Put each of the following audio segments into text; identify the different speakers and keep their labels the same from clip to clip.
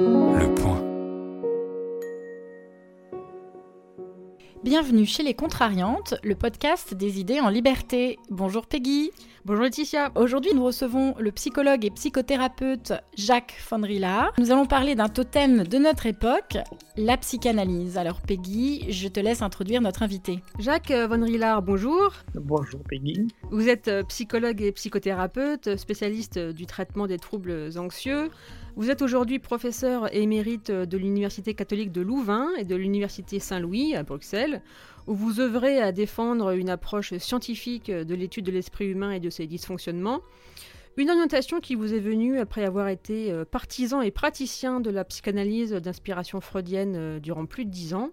Speaker 1: Le point.
Speaker 2: Bienvenue chez Les Contrariantes, le podcast des idées en liberté. Bonjour Peggy.
Speaker 3: Bonjour Laetitia.
Speaker 2: Aujourd'hui, nous recevons le psychologue et psychothérapeute Jacques von Rillard. Nous allons parler d'un totem de notre époque, la psychanalyse. Alors Peggy, je te laisse introduire notre invité.
Speaker 3: Jacques von Rillard, bonjour.
Speaker 4: Bonjour Peggy.
Speaker 3: Vous êtes euh, psychologue et psychothérapeute, spécialiste du traitement des troubles anxieux. Vous êtes aujourd'hui professeur émérite de l'Université catholique de Louvain et de l'Université Saint-Louis à Bruxelles, où vous œuvrez à défendre une approche scientifique de l'étude de l'esprit humain et de ses dysfonctionnements. Une orientation qui vous est venue après avoir été euh, partisan et praticien de la psychanalyse d'inspiration freudienne euh, durant plus de dix ans.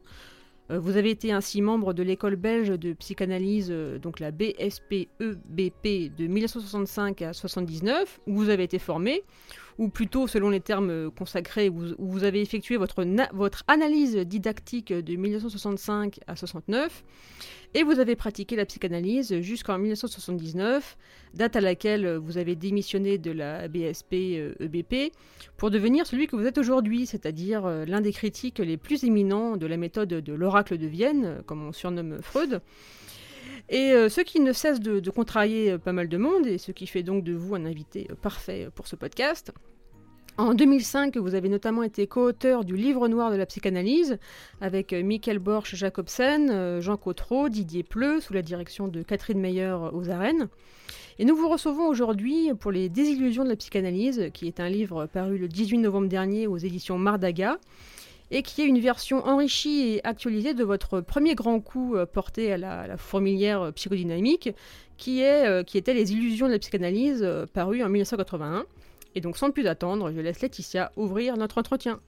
Speaker 3: Euh, vous avez été ainsi membre de l'école belge de psychanalyse, donc la BSPEBP de 1965 à 1979, où vous avez été formé, ou plutôt selon les termes consacrés, où vous avez effectué votre, analyse didactique de 1965 à 69, et vous avez pratiqué la psychanalyse jusqu'en 1979, date à laquelle vous avez démissionné de la BSP-EBP pour devenir celui que vous êtes aujourd'hui, c'est-à-dire euh, l'un des critiques les plus éminents de la méthode de l'oracle de Vienne, comme on surnomme Freud. Et euh, ce qui ne cesse de, contrarier euh, pas mal de monde, et ce qui fait donc de vous un invité parfait pour ce podcast. En 2005, vous avez notamment été co-auteur du Livre noir de la psychanalyse avec Michael Borch Jacobsen, Jean Cotreau, Didier Pleu, sous la direction de Catherine Meyer aux arènes. Et nous vous recevons aujourd'hui pour Les Désillusions de la psychanalyse, qui est un livre paru le 18 novembre dernier aux éditions Mardaga, et qui est une version enrichie et actualisée de votre premier grand coup porté à la, fourmilière psychodynamique, qui, est, qui était Les Illusions de la psychanalyse, paru en 1981. Et donc, sans plus attendre, je laisse Laetitia ouvrir notre entretien.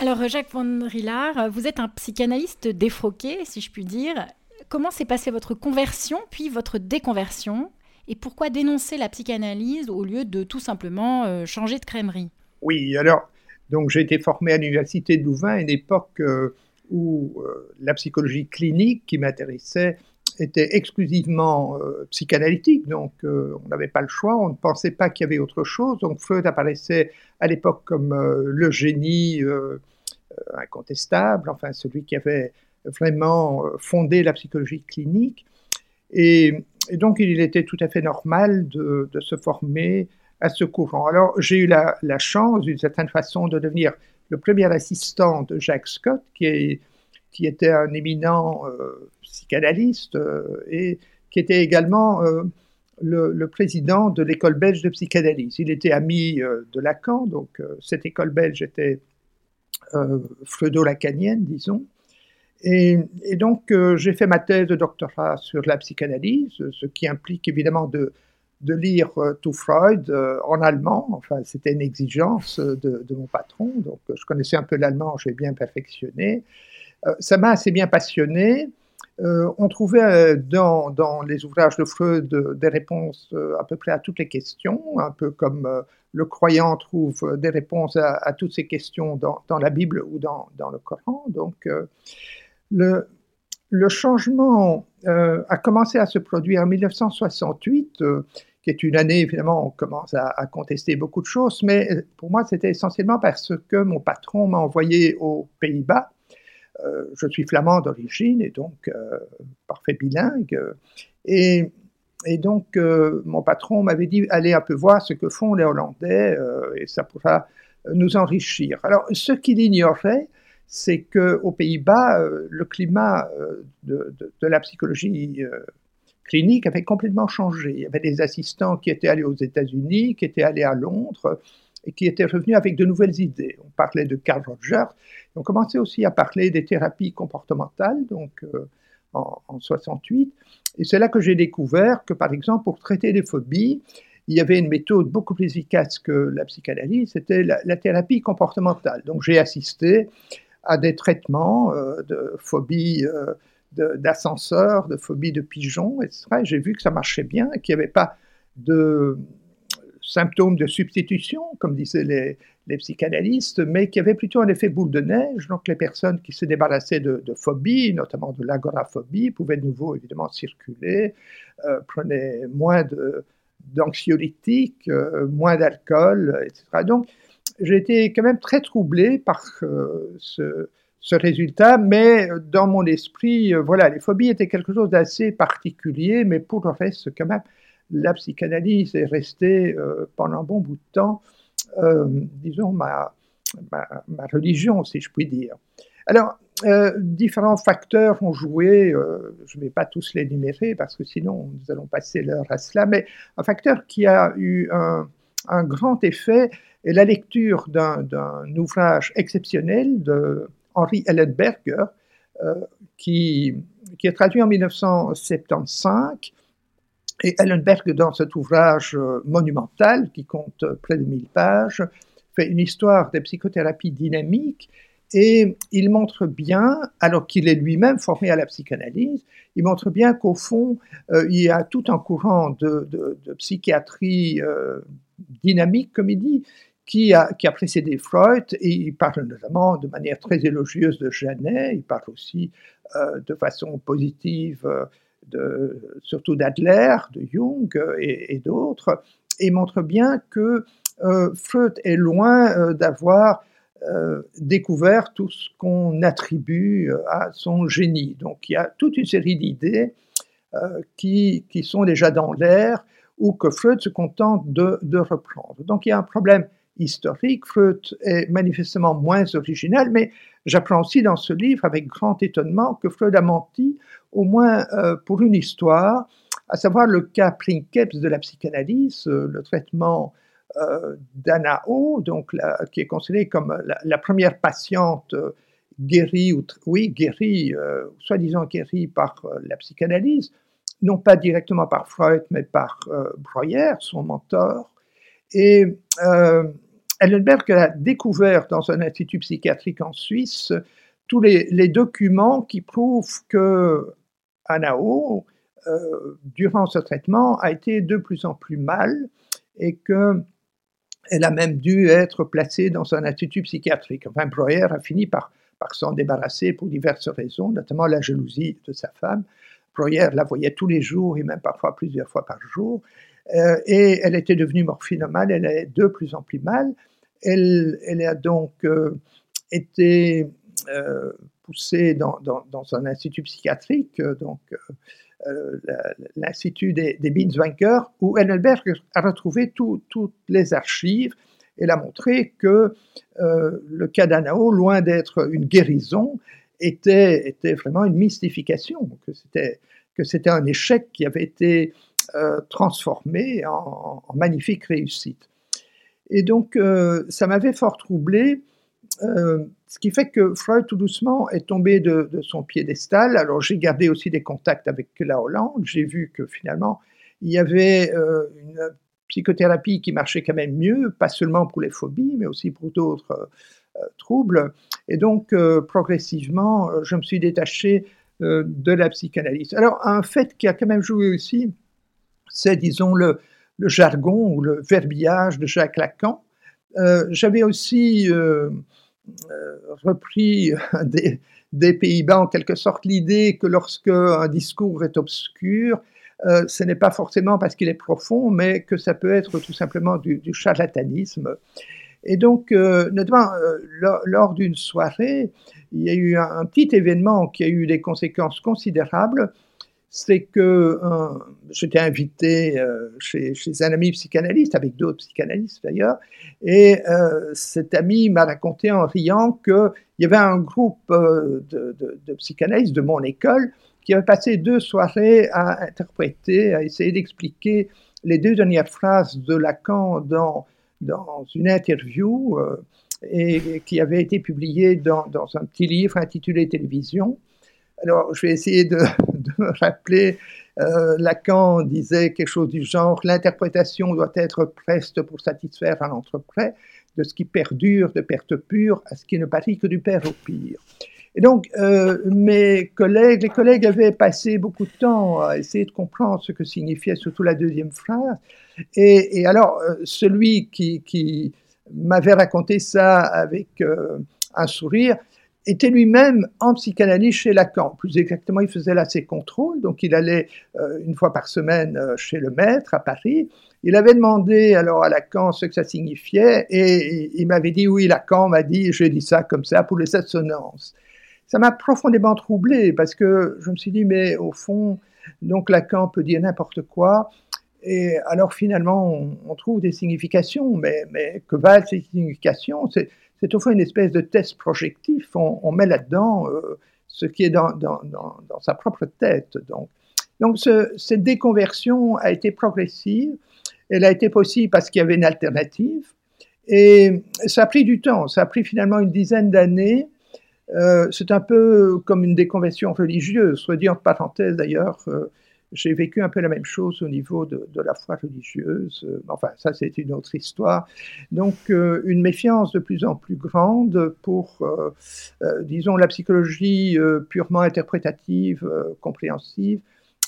Speaker 2: Alors, Jacques von Rillard, vous êtes un psychanalyste défroqué, si je puis dire. Comment s'est passée votre conversion, puis votre déconversion? Et pourquoi dénoncer la psychanalyse au lieu de tout simplement euh, changer de crèmerie?
Speaker 4: Oui, alors, donc j'ai été formé à l'Université de Louvain à une époque euh, où euh, la psychologie clinique qui m'intéressait était exclusivement euh, psychanalytique, donc on n'avait pas le choix, on ne pensait pas qu'il y avait autre chose. Donc Freud apparaissait à l'époque comme le génie incontestable, enfin celui qui avait vraiment fondé la psychologie clinique. Et, donc il était tout à fait normal de, se former à ce courant. Alors j'ai eu la, chance, d'une certaine façon, de devenir le premier assistant de Jacques Scott, qui était un éminent euh, psychanalyste euh, et qui était également euh, le, président de l'école belge de psychanalyse. Il était ami de Lacan, donc cette école belge était freudo-lacanienne, disons. Et, et donc, j'ai fait ma thèse de doctorat sur la psychanalyse, ce qui implique évidemment de, de lire tout Freud en allemand. Enfin, c'était une exigence de, de, mon patron, donc je connaissais un peu l'allemand, j'ai bien perfectionné. Euh, ça m'a assez bien passionné. Euh, on trouvait euh, dans, les ouvrages de Freud des réponses à peu près à toutes les questions, un peu comme le croyant trouve des réponses à, toutes ces questions dans, la Bible ou dans, dans le Coran. Donc, le, le, changement a commencé à se produire en 1968, qui est une année, évidemment, on commence à, contester beaucoup de choses, mais pour moi, c'était essentiellement parce que mon patron m'a envoyé aux Pays-Bas euh, je suis flamand d'origine et donc euh, parfait bilingue. Et, donc, euh, mon patron m'avait dit allez un peu voir ce que font les Hollandais et ça pourra nous enrichir. Alors, ce qu'il ignorait, c'est qu'aux Pays-Bas, le climat de, de, la psychologie clinique avait complètement changé. Il y avait des assistants qui étaient allés aux États-Unis, qui étaient allés à Londres, et qui étaient revenus avec de nouvelles idées. On parlait de Carl Rogers, on commençait aussi à parler des thérapies comportementales, donc euh, en, 68, et c'est là que j'ai découvert que, par exemple, pour traiter les phobies, il y avait une méthode beaucoup plus efficace que la psychanalyse, c'était la, thérapie comportementale. Donc j'ai assisté à des traitements euh, de phobie euh, d'ascenseur, de, phobie de pigeons, etc. Et j'ai vu que ça marchait bien, qu'il n'y avait pas de, symptômes de substitution, comme disaient les, psychanalystes, mais qui avait plutôt un effet boule de neige. Donc les personnes qui se débarrassaient de, de phobie, notamment de l'agoraphobie, pouvaient de nouveau évidemment circuler, euh, prenaient moins d'anxiolytiques, moins d'alcool, etc. Donc j'ai été quand même très troublé par ce, ce, résultat, mais dans mon esprit, voilà, les phobies étaient quelque chose d'assez particulier, mais pour le reste, quand même, la psychanalyse est restée pendant un bon bout de temps, disons, ma, ma, religion, si je puis dire. Alors, euh, différents facteurs ont joué, euh, je ne vais pas tous les numérer parce que sinon nous allons passer l'heure à cela, mais un facteur qui a eu un, grand effet est la lecture d'un ouvrage exceptionnel de Henri Ellenberger, euh, qui, est traduit en 1975. Et Ellenberger, dans cet ouvrage monumental qui compte près de 1000 pages, fait une histoire de psychothérapie dynamique et il montre bien, alors qu'il est lui-même formé à la psychanalyse, il montre bien qu'au fond, euh, il y a tout un courant de, psychiatrie euh, dynamique, comme il dit, qui a, précédé Freud, et il parle notamment de manière très élogieuse de Janet, il parle aussi euh, de façon positive, de, surtout d'Adler, de Jung et, et d'autres, et montre bien que euh, Freud est loin euh, d'avoir euh, découvert tout ce qu'on attribue à son génie. Donc il y a toute une série d'idées qui, qui, sont déjà dans l'air ou que Freud se contente de, de, reprendre. Donc il y a un problème historique. Freud est manifestement moins original, mais j'apprends aussi dans ce livre avec grand étonnement que Freud a menti au moins pour une histoire, à savoir le cas Princeps de la psychanalyse, le traitement euh, d'Anao, donc qui est considérée comme la, première patiente euh, guérie, ou, oui, guérie, euh, soi-disant guérie par la psychanalyse, non pas directement par Freud, mais par Breuer, son mentor. Et Ellenberg a découvert dans un institut psychiatrique en Suisse tous les, documents qui prouvent que Anao, durant ce traitement, a été de plus en plus mal et que elle a même dû être placée dans un institut psychiatrique. Enfin, Breuer a fini par, par s'en débarrasser pour diverses raisons, notamment la jalousie de sa femme. Breuer la voyait tous les jours et même parfois plusieurs fois par jour. Euh, et elle était devenue morphinomane, elle est de plus en plus mal. Elle, elle a donc euh, été euh, poussée dans, un institut psychiatrique, donc euh, l'Institut des, des Binswanker, où Engelberg a retrouvé toutes les archives et a montré que le cas d'Anao, loin d'être une guérison, était, vraiment une mystification, que c'était, un échec qui avait été transformé en, magnifique réussite. Et donc, ça m'avait fort troublé euh, ce qui fait que Freud, tout doucement, est tombé de, son piédestal. Alors, j'ai gardé aussi des contacts avec la Hollande. J'ai vu que finalement, il y avait euh, une psychothérapie qui marchait quand même mieux, pas seulement pour les phobies, mais aussi pour d'autres euh, troubles. Et donc, progressivement, je me suis détaché de la psychanalyse. Alors, un fait qui a quand même joué aussi, c'est, disons, le, le jargon ou le verbillage de Jacques Lacan. J'avais aussi euh, repris des, Pays-Bas en quelque sorte l'idée que lorsque un discours est obscur, euh, ce n'est pas forcément parce qu'il est profond, mais que ça peut être tout simplement du, charlatanisme. Et donc, euh, notamment, lors, d'une soirée, il y a eu un, petit événement qui a eu des conséquences considérables c'est que j'étais invité euh, chez, un ami psychanalyste, avec d'autres psychanalystes d'ailleurs, et euh, cet ami m'a raconté en riant qu'il y avait un groupe euh, de, psychanalystes de mon école qui avait passé deux soirées à interpréter, à essayer d'expliquer les deux dernières phrases de Lacan dans, dans une interview et qui avait été publiée dans un petit livre intitulé Télévision. Alors, je vais essayer de, me rappeler. Euh, Lacan disait quelque chose du genre l'interprétation doit être preste pour satisfaire un entreprêt, de ce qui perdure de perte pure à ce qui ne parie que du père au pire. Et donc, euh, mes collègues, les collègues avaient passé beaucoup de temps à essayer de comprendre ce que signifiait surtout la deuxième phrase. Et, alors, euh, celui qui m'avait raconté ça avec un sourire était lui-même en psychanalyse chez Lacan. Plus exactement, il faisait là ses contrôles, donc il allait euh, une fois par semaine euh, chez le maître à Paris. Il avait demandé alors à Lacan ce que ça signifiait et il m'avait dit oui, Lacan m'a dit, j'ai dit ça comme ça pour les assonances. Ça m'a profondément troublé parce que je me suis dit mais au fond, donc Lacan peut dire n'importe quoi. Et alors finalement, on, trouve des significations, mais, mais que valent ces significations? C'est au fond une espèce de test projectif. On, met là-dedans euh, ce qui est dans, sa propre tête. Donc, donc cette déconversion a été progressive. Elle a été possible parce qu'il y avait une alternative. Et ça a pris du temps. Ça a pris finalement une dizaine d'années. Euh, c'est un peu comme une déconversion religieuse, soit dit en parenthèse d'ailleurs. Euh, j'ai vécu un peu la même chose au niveau de, la foi religieuse. Euh, enfin, ça, c'est une autre histoire. Donc, euh, une méfiance de plus en plus grande pour, euh, disons, la psychologie purement interprétative, compréhensive.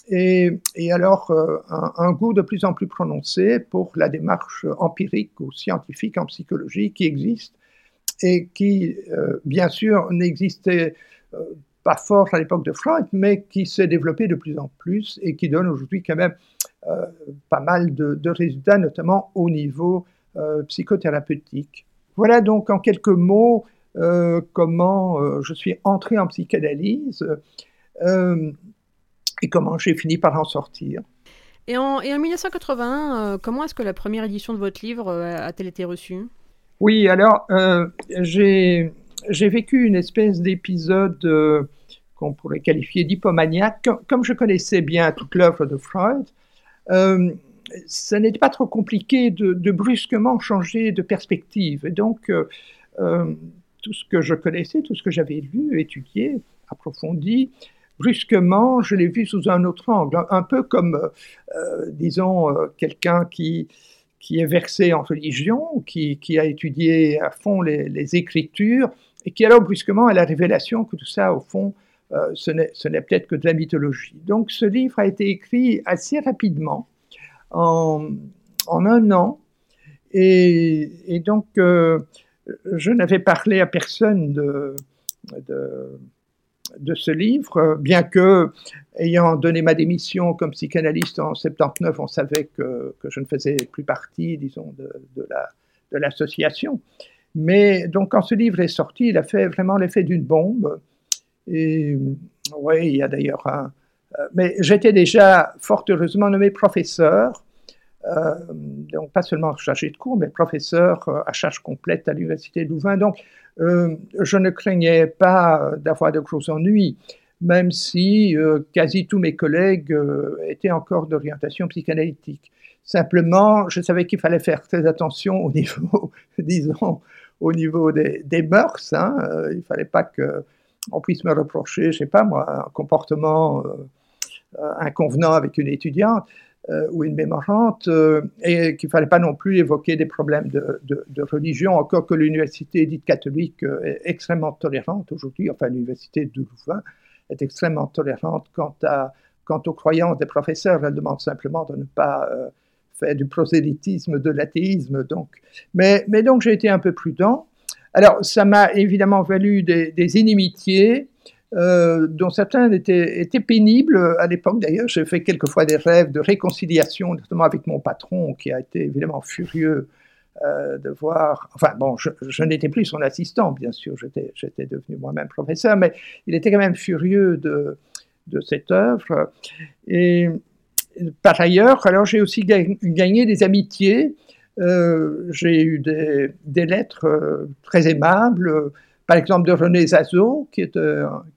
Speaker 4: Et, alors, un, goût de plus en plus prononcé pour la démarche empirique ou scientifique en psychologie qui existe et qui, bien sûr, n'existait pas fort à l'époque de Freud, mais qui s'est développé de plus en plus et qui donne aujourd'hui quand même euh, pas mal de, résultats, notamment au niveau euh, psychothérapeutique. Voilà donc en quelques mots euh, comment je suis entré en psychanalyse et comment j'ai fini par en sortir.
Speaker 3: Et en, et en 1981, comment est-ce que la première édition de votre livre a-t-elle été reçue?
Speaker 4: Oui, alors j'ai j'ai vécu une espèce d'épisode euh, qu'on pourrait qualifier d'hypomaniaque. Comme, je connaissais bien toute l'œuvre de Freud, euh, ça n'était pas trop compliqué de, brusquement changer de perspective. Et donc, euh, tout ce que je connaissais, tout ce que j'avais lu, étudié, approfondi, brusquement, je l'ai vu sous un autre angle, un peu comme, disons, quelqu'un qui qui est versé en religion, qui, a étudié à fond les, Écritures, et qui alors brusquement a la révélation que tout ça, au fond, euh, ce n'est peut-être que de la mythologie. Donc ce livre a été écrit assez rapidement, en, un an, et, donc euh, je n'avais parlé à personne de, de, ce livre, bien que, ayant donné ma démission comme psychanalyste en 79, on savait que, que je ne faisais plus partie, disons, de, de l'association. Mais donc, quand ce livre est sorti, il a fait vraiment l'effet d'une bombe. Et oui, il y a d'ailleurs un. Euh, mais j'étais déjà fort heureusement nommé professeur, euh, donc pas seulement chargé de cours, mais professeur euh, à charge complète à l'Université de Louvain. Donc, je ne craignais pas d'avoir de gros ennuis, même si quasi tous mes collègues étaient encore d'orientation psychanalytique. Simplement, je savais qu'il fallait faire très attention au niveau, disons, au niveau des, mœurs. Hein. Euh, il ne fallait pas qu'on puisse me reprocher, je ne sais pas moi, un comportement euh, inconvenant avec une étudiante euh, ou une mémorante, et qu'il ne fallait pas non plus évoquer des problèmes de, religion, encore que l'université dite catholique est extrêmement tolérante aujourd'hui, enfin l'université de Louvain est extrêmement tolérante quant, à, quant aux croyances des professeurs. Elle demande simplement de ne pas fait du prosélytisme, de l'athéisme. Donc. Mais, mais donc j'ai été un peu prudent. Alors ça m'a évidemment valu des, inimitiés. Euh, dont certains étaient, pénibles à l'époque. D'ailleurs, j'ai fait quelquefois des rêves de réconciliation, notamment avec mon patron, qui a été évidemment furieux euh, de voir. Enfin, bon, je, n'étais plus son assistant, bien sûr, j'étais, devenu moi-même professeur, mais il était quand même furieux de, cette œuvre. Et par ailleurs, alors j'ai aussi gagné des amitiés. Euh, j'ai eu des, lettres euh, très aimables, par exemple de René Zazo, qui,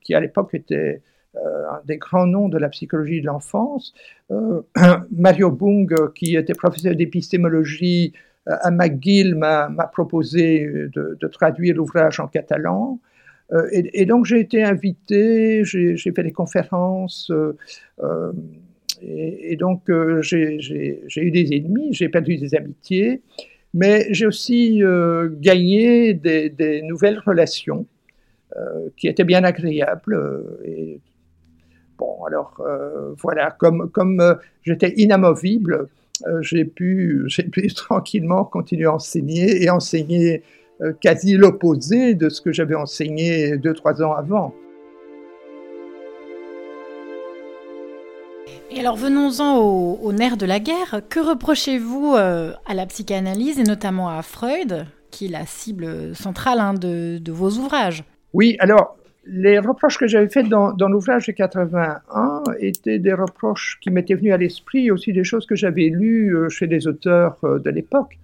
Speaker 4: qui à l'époque était euh, un des grands noms de la psychologie de l'enfance, Mario Bung, qui était professeur d'épistémologie à McGill, m'a proposé de, traduire l'ouvrage en catalan. Et, donc j'ai été invité, j'ai fait des conférences et, donc, euh, j'ai eu des ennemis, j'ai perdu des amitiés, mais j'ai aussi euh, gagné des, nouvelles relations euh, qui étaient bien agréables. Et, bon, alors, voilà, comme, comme j'étais inamovible, j'ai pu, pu tranquillement continuer à enseigner et enseigner quasi l'opposé de ce que j'avais enseigné deux, trois ans avant.
Speaker 2: Et alors venons-en au, nerf de la guerre. Que reprochez-vous à la psychanalyse et notamment à Freud, qui est la cible centrale hein, de, vos ouvrages?
Speaker 4: Oui, alors les reproches que j'avais faits dans, l'ouvrage de 81 étaient des reproches qui m'étaient venus à l'esprit, aussi des choses que j'avais lues euh, chez des auteurs euh, de l'époque.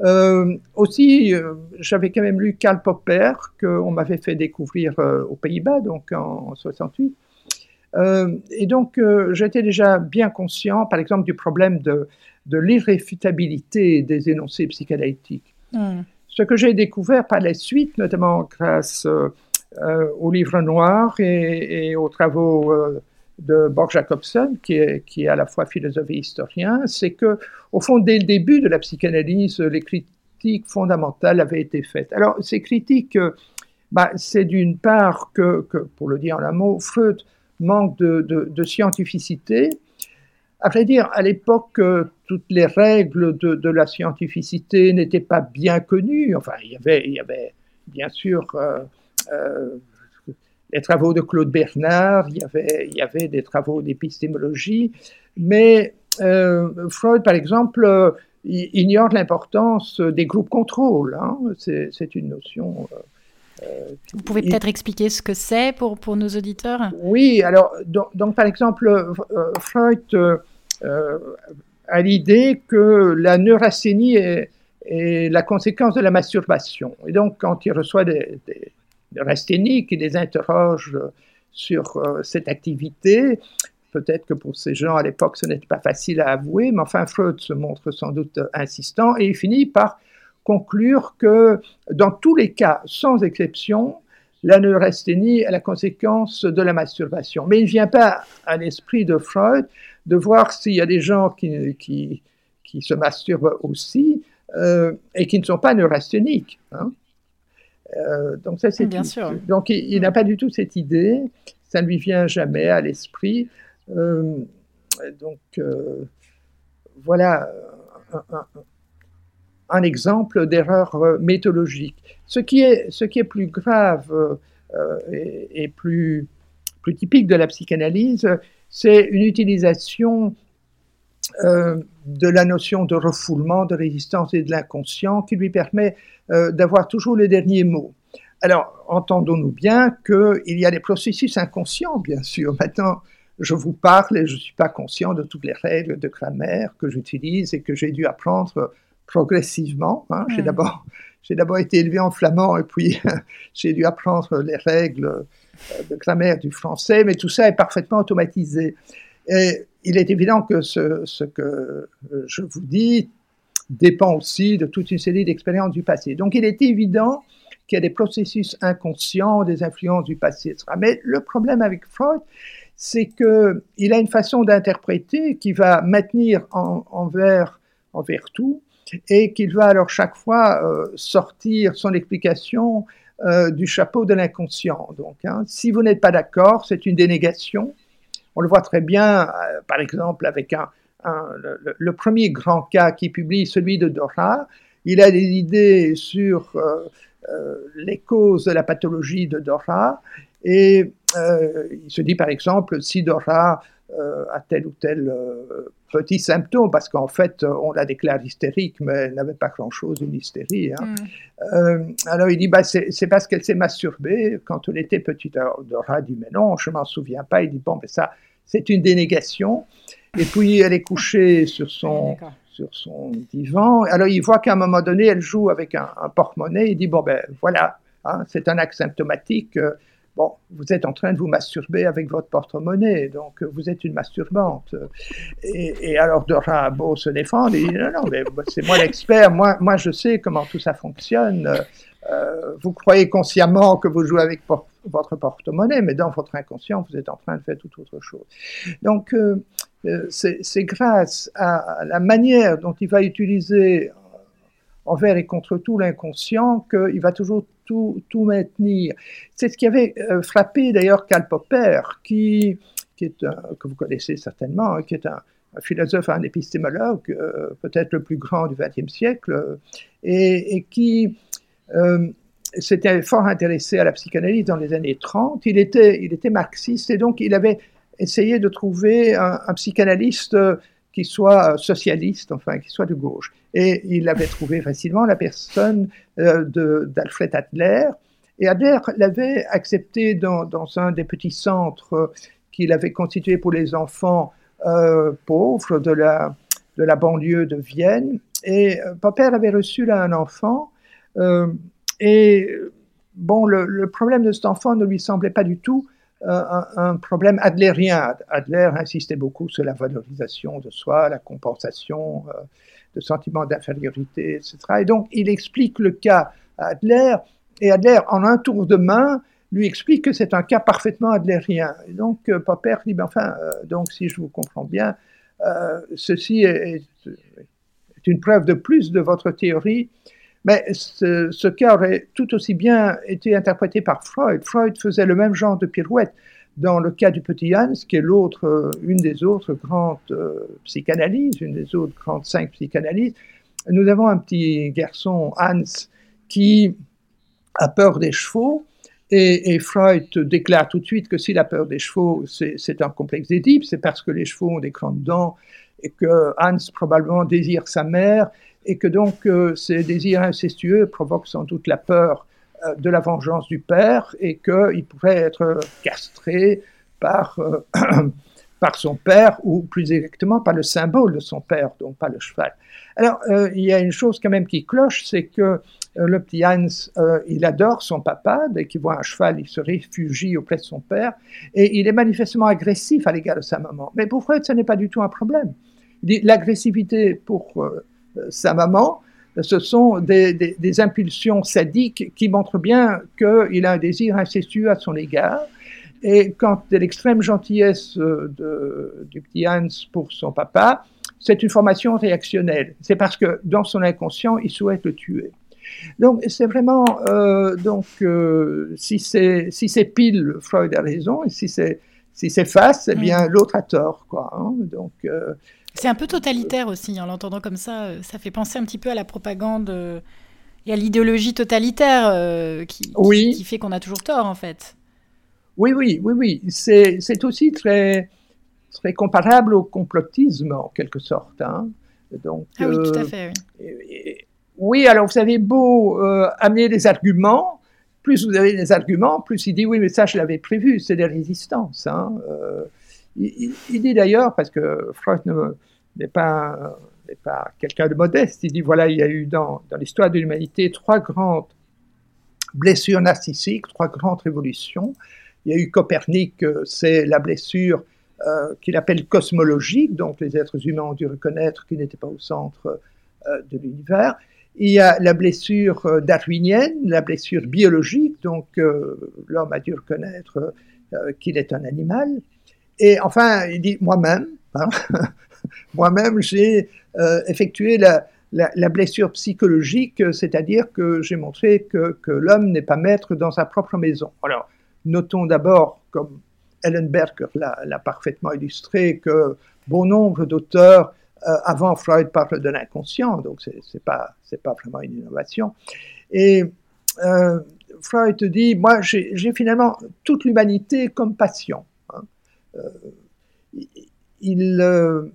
Speaker 4: Euh, aussi, j'avais quand même lu Karl Popper, qu'on m'avait fait découvrir aux Pays-Bas, donc en, 68. Et donc, j'étais déjà bien conscient, par exemple, du problème de, de l'irréfutabilité des énoncés psychanalytiques. Hmm. Ce que j'ai découvert par la suite, notamment grâce euh, au livre noir et, aux travaux euh, de Borg Jacobson, qui est, qui est, à la fois philosophe et historien, c'est que, au fond, dès le début de la psychanalyse, les critiques fondamentales avaient été faites. Alors, ces critiques, euh, bah, c'est d'une part que, que, pour le dire en un mot, Freud manque de, scientificité. À vrai dire, à l'époque, toutes les règles de, la scientificité n'étaient pas bien connues. Enfin, il y avait, il y avait bien sûr euh, les travaux de Claude Bernard, il y avait, des travaux d'épistémologie, mais euh, Freud, par exemple, euh, ignore l'importance des groupes contrôle. Hein. C'est une notion.
Speaker 2: Vous pouvez peut-être expliquer ce que c'est pour, pour nos auditeurs
Speaker 4: Oui, alors, donc, par exemple, Freud a l'idée que la neurasthénie est, est, la conséquence de la masturbation. Et donc, quand il reçoit des, rasthéniques qui les interroge sur euh, cette activité. Peut-être que pour ces gens à l'époque, ce n'était pas facile à avouer, mais enfin, Freud se montre sans doute insistant et il finit par conclure que dans tous les cas, sans exception, la neurasthénie est la conséquence de la masturbation. Mais il ne vient pas à l'esprit de Freud de voir s'il y a des gens qui, qui, qui se masturbent aussi euh, et qui ne sont pas neurasthéniques. Hein. Euh, donc ça, c'est
Speaker 2: bien sûr.
Speaker 4: Donc il, n'a pas du tout cette idée, ça ne lui vient jamais à l'esprit. Euh, donc voilà un, exemple d'erreur méthodologique. Ce qui est, plus grave et, plus, typique de la psychanalyse, c'est une utilisation de la notion de refoulement, de résistance et de l'inconscient qui lui permet euh, d'avoir toujours le dernier mot. Alors, entendons-nous bien qu'il y a des processus inconscients, bien sûr. Maintenant, je vous parle et je ne suis pas conscient de toutes les règles de grammaire que j'utilise et que j'ai dû apprendre progressivement. Hein. J'ai hmm. d'abord j'ai d'abord été élevé en flamand et puis j'ai dû apprendre les règles euh, de grammaire du français, mais tout ça est parfaitement automatisé. Et il est évident que ce, ce que je vous dis dépend aussi de toute une série d'expériences du passé. Donc il est évident qu'il y a des processus inconscients, des influences du passé, etc. Mais le problème avec Freud, c'est qu'il a une façon d'interpréter qui va maintenir en, envers, envers tout et qu'il va alors chaque fois euh, sortir son explication euh, du chapeau de l'inconscient. Donc, hein, si vous n'êtes pas d'accord, c'est une dénégation. On le voit très bien, euh, par exemple, avec un, le, premier grand cas qui publie, celui de Dora, il a des idées sur les causes de la pathologie de Dora et il se dit par exemple si Dora a tel ou tel petit symptôme, parce qu'en fait on la déclare hystérique, mais elle n'avait pas grand-chose une hystérie. Hein. Mm. alors il dit bah, c'est parce qu'elle s'est masturbée quand elle était petite. Alors Dora dit mais non, je m'en souviens pas. Il dit bon, mais ça c'est une dénégation. Et puis elle est couchée sur son, sur son divan. Alors il voit qu'à un moment donné, elle joue avec un, porte-monnaie. Il dit Bon, ben voilà, hein, c'est un acte symptomatique. Bon, vous êtes en train de vous masturber avec votre porte-monnaie, donc vous êtes une masturbante. Et, alors Dora beau se défendre, il dit Non, non, mais c'est moi l'expert, moi, moi je sais comment tout ça fonctionne. Euh, vous croyez consciemment que vous jouez avec votre porte-monnaie, mais dans votre inconscient, vous êtes en train de faire toute autre chose. Donc, euh, euh, c'est grâce à la manière dont il va utiliser euh, envers et contre tout l'inconscient qu'il va toujours tout, maintenir. C'est ce qui avait euh, frappé d'ailleurs Karl Popper, qui, est que vous connaissez certainement, hein, qui est un, philosophe, un épistémologue, peut-être le plus grand du XXe siècle, et, et qui s'était fort intéressé à la psychanalyse dans les années 30. Il était, il était marxiste et donc il avait essayé de trouver un, psychanalyste qui soit socialiste, enfin, qui soit de gauche. Et il avait trouvé facilement la personne d'Alfred Adler. Et Adler l'avait accepté dans, un des petits centres qu'il avait constitué pour les enfants euh, pauvres de la, de la banlieue de Vienne. Et euh, Popper avait reçu là un enfant. Euh, et bon, le, problème de cet enfant ne lui semblait pas du tout un, problème adlérien. Adler insistait beaucoup sur la valorisation de soi, la compensation de sentiments d'infériorité, etc. Et donc, il explique le cas à Adler. Et Adler, en un tour de main, lui explique que c'est un cas parfaitement adlérien. Et donc, euh, Popper dit, ben enfin, euh, donc si je vous comprends bien, euh, ceci est, une preuve de plus de votre théorie, mais ce, cas aurait tout aussi bien été interprété par Freud. Freud faisait le même genre de pirouette dans le cas du petit Hans, qui est l'autre, une des autres grandes psychanalyses, une des autres grandes cinq psychanalyses. Nous avons un petit garçon, Hans, qui a peur des chevaux, et, Freud déclare tout de suite que s'il a peur des chevaux, c'est un complexe d'Édipe, c'est parce que les chevaux ont des grandes dents et que Hans probablement désire sa mère et que donc euh, ces désirs incestueux provoquent sans doute la peur euh, de la vengeance du père et qu'il pourrait être castré par, euh, par son père ou plus exactement par le symbole de son père, donc pas le cheval. Alors il y a une chose quand même qui cloche, c'est que le petit Hans, il adore son papa. Dès qu'il voit un cheval, il se réfugie auprès de son père. Et il est manifestement agressif à l'égard de sa maman. Mais pour Freud, ce n'est pas du tout un problème. L'agressivité pour euh, sa maman, ce sont des, impulsions sadiques qui montrent bien qu'il a un désir incestueux à son égard. Et quant à l'extrême gentillesse de, du petit Hans pour son papa, c'est une formation réactionnelle. C'est parce que dans son inconscient, il souhaite le tuer. Donc c'est vraiment euh, donc euh, si c'est si c'est pile, Freud a raison, et si c'est si c'est face, eh bien mm. l'autre a tort, quoi. Hein. donc euh,
Speaker 2: c'est un peu totalitaire aussi, en l'entendant comme ça, ça fait penser un petit peu à la propagande et à l'idéologie totalitaire qui, qui, fait qu'on a toujours tort en fait.
Speaker 4: Oui, oui, oui, oui. C'est aussi très, très comparable au complotisme en quelque sorte. Hein.
Speaker 2: Donc, ah oui, tout à fait. Oui.
Speaker 4: Oui, alors vous avez beau euh, amener des arguments, plus vous avez des arguments, plus il dit oui, mais ça je l'avais prévu, c'est des résistances. Hein. Euh, il, dit d'ailleurs, parce que Freud n'est pas, pas quelqu'un de modeste, il dit voilà, il y a eu dans, dans l'histoire de l'humanité trois grandes blessures narcissiques, trois grandes révolutions. Il y a eu Copernic, euh, c'est la blessure qu'il appelle cosmologique, donc les êtres humains ont dû reconnaître qu'ils n'étaient pas au centre de l'univers. Il y a la blessure euh, darwinienne, la blessure biologique, donc euh, l'homme a dû reconnaître euh, qu'il est un animal. Et enfin, il dit moi-même, hein, moi-même, j'ai effectué la, la, blessure psychologique, c'est-à-dire que j'ai montré que, que l'homme n'est pas maître dans sa propre maison. Alors, notons d'abord, comme Ellen Berger l'a parfaitement illustré, que bon nombre d'auteurs euh, avant, Freud parle de l'inconscient, donc ce n'est pas, pas vraiment une innovation. Et euh, Freud dit, moi j'ai finalement toute l'humanité comme passion. Hein. Euh,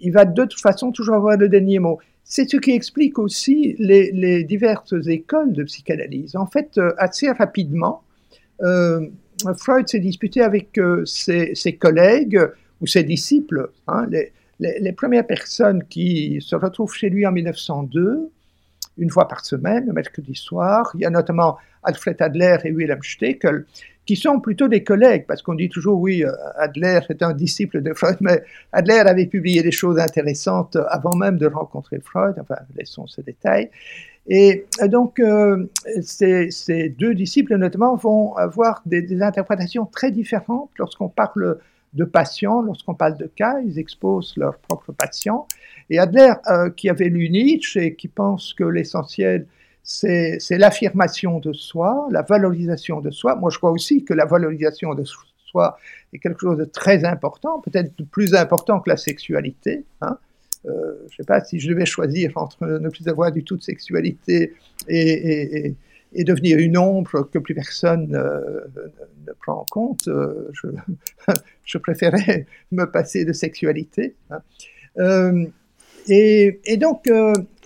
Speaker 4: il, va de toute façon toujours avoir le dernier mot. C'est ce qui explique aussi les, diverses écoles de psychanalyse. En fait, assez rapidement, Freud s'est disputé avec ses, ses, collègues ou ses disciples. Hein, les, les, premières personnes qui se retrouvent chez lui en 1902, une fois par semaine, le mercredi soir, il y a notamment Alfred Adler et Wilhelm Steckel, qui sont plutôt des collègues, parce qu'on dit toujours, oui, euh, Adler est un disciple de Freud, mais Adler avait publié des choses intéressantes avant même de rencontrer Freud, enfin, laissons ce détail. Et donc, euh, ces, deux disciples, notamment, vont avoir des, interprétations très différentes lorsqu'on parle de patients, lorsqu'on parle de cas, ils exposent leurs propres patients. Et Adler, euh, qui avait lu Nietzsche et qui pense que l'essentiel, c'est l'affirmation de soi, la valorisation de soi. Moi, je crois aussi que la valorisation de soi est quelque chose de très important, peut-être plus important que la sexualité. Hein. je ne sais pas si je devais choisir entre ne plus avoir du tout de sexualité et, devenir une ombre que plus personne ne prend en compte, je, je, préférais me passer de sexualité. Hein. Et, donc,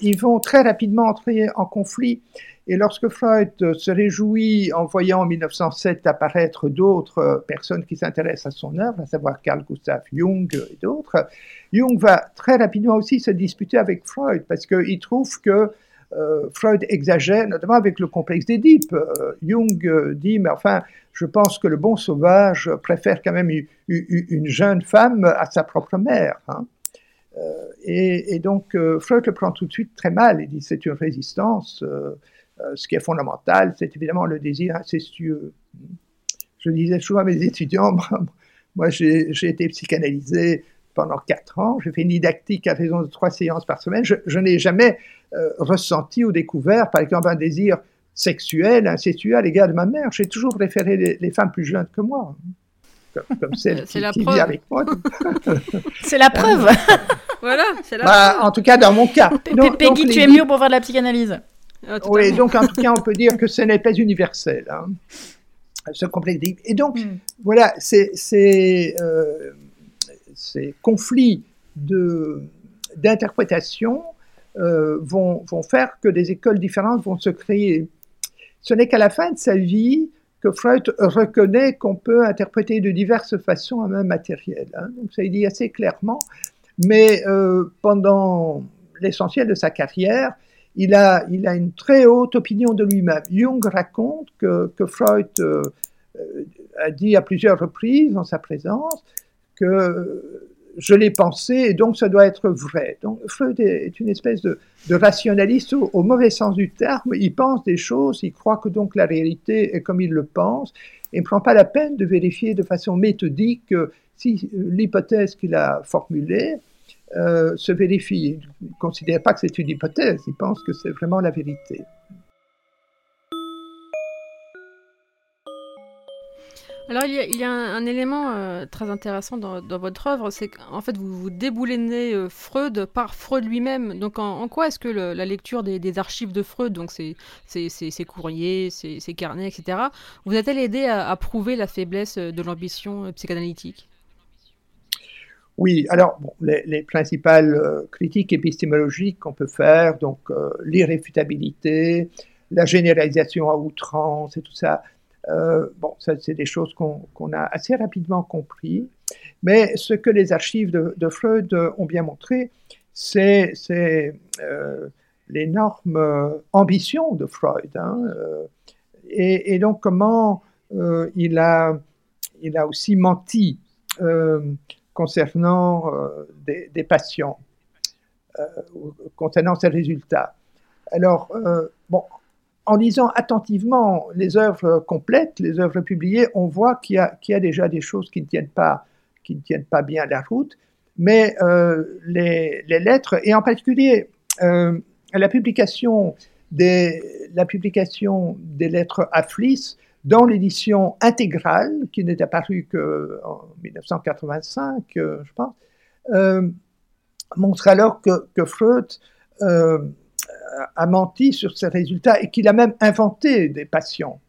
Speaker 4: ils vont très rapidement entrer en conflit et lorsque Freud se réjouit en voyant en 1907 apparaître d'autres personnes qui s'intéressent à son œuvre, à savoir Carl Gustav Jung et d'autres, Jung va très rapidement aussi se disputer avec Freud parce qu'il trouve que euh, Freud exagère, notamment avec le complexe d'Édipe. Euh, Jung dit, mais enfin, je pense que le bon sauvage préfère quand même une, jeune femme à sa propre mère. Hein. Euh, et, donc, Freud le prend tout de suite très mal. Il dit, c'est une résistance. Euh, ce qui est fondamental, c'est évidemment le désir incestueux. Je disais souvent à mes étudiants, moi j'ai été psychanalysé pendant quatre ans, j'ai fait une didactique à raison de trois séances par semaine, je, n'ai jamais euh, ressenti ou découvert, par exemple, un désir sexuel, incestueux à l'égard de ma mère. J'ai toujours préféré les, femmes plus jeunes que moi, comme, celle qui, la vit avec moi.
Speaker 2: c'est la preuve.
Speaker 3: voilà, c'est la
Speaker 4: bah, preuve. En tout cas, dans mon cas.
Speaker 2: Peggy, tu es mieux pour faire de la psychanalyse.
Speaker 4: Ah, oui, donc en tout cas, on peut dire que ce n'est pas universel, hein, ce complexe Et donc, hmm. voilà, ces, ces, euh, ces conflits d'interprétation euh, vont, vont, faire que des écoles différentes vont se créer. Ce n'est qu'à la fin de sa vie Freud reconnaît qu'on peut interpréter de diverses façons un même matériel. Hein. ça il dit assez clairement. Mais euh, pendant l'essentiel de sa carrière, il a, il a une très haute opinion de lui-même. Jung raconte que, que Freud euh, euh, a dit à plusieurs reprises en sa présence que je l'ai pensé et donc ça doit être vrai. Donc Freud est une espèce de, rationaliste au, mauvais sens du terme. Il pense des choses, il croit que donc la réalité est comme il le pense et ne prend pas la peine de vérifier de façon méthodique si l'hypothèse qu'il a formulée euh, se vérifie. Il ne considère pas que c'est une hypothèse, il pense que c'est vraiment la vérité.
Speaker 3: Alors il y a, un, élément euh, très intéressant dans, votre œuvre, c'est qu'en fait vous, vous déboulinez euh, Freud par Freud lui-même. Donc en, quoi est-ce que la lecture des, archives de Freud, donc ses, courriers, ses, carnets, etc., vous a-t-elle aidé à prouver la faiblesse de l'ambition psychanalytique?
Speaker 4: Oui, alors les, principales euh, critiques épistémologiques qu'on peut faire, donc euh, l'irréfutabilité, la généralisation à outrance et tout ça, euh, bon, ça c'est des choses qu'on a assez rapidement compris. Mais ce que les archives de, Freud ont bien montré, c'est l'énorme ambition de Freud. Hein, et, et, donc comment il, a, il a aussi menti concernant euh, des, patients, euh, concernant ces résultats. Alors, euh, bon, en lisant attentivement les œuvres complètes, les œuvres publiées, on voit qu'il y, a déjà des choses qui ne tiennent pas, bien la route, mais les, lettres, et en particulier la, publication des, la publication des lettres à Fliss, dans l'édition intégrale, qui n'est apparue qu'en 1985, euh, je pense, euh, montre alors que, Freud euh, a menti sur ses résultats et qu'il a même inventé des patients.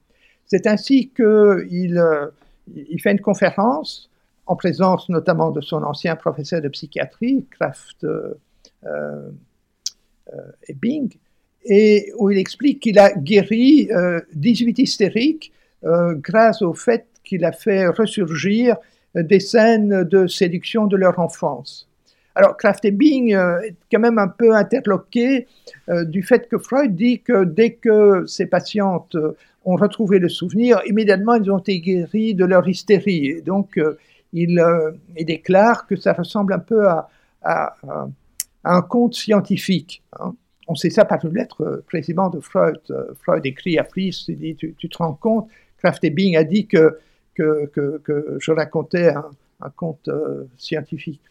Speaker 4: C'est ainsi qu'il il fait une conférence en présence notamment de son ancien professeur de psychiatrie, Kraft et Bing, et où il explique qu'il a guéri 18 hystériques euh, grâce au fait qu'il a fait ressurgir des scènes de séduction de leur enfance. Alors, Kraft et Bing euh, est quand même un peu interloqué euh, du fait que Freud dit que dès que ces patientes ont retrouvé le souvenir, immédiatement ils ont été guéris de leur hystérie. Et donc, il, déclare que ça ressemble un peu à, un conte scientifique. Hein. On sait ça par une lettre précisément de Freud. Freud écrit à Fliss, il dit, tu, te rends compte, Kraft Bing a dit que, je racontais un, conte euh, scientifique.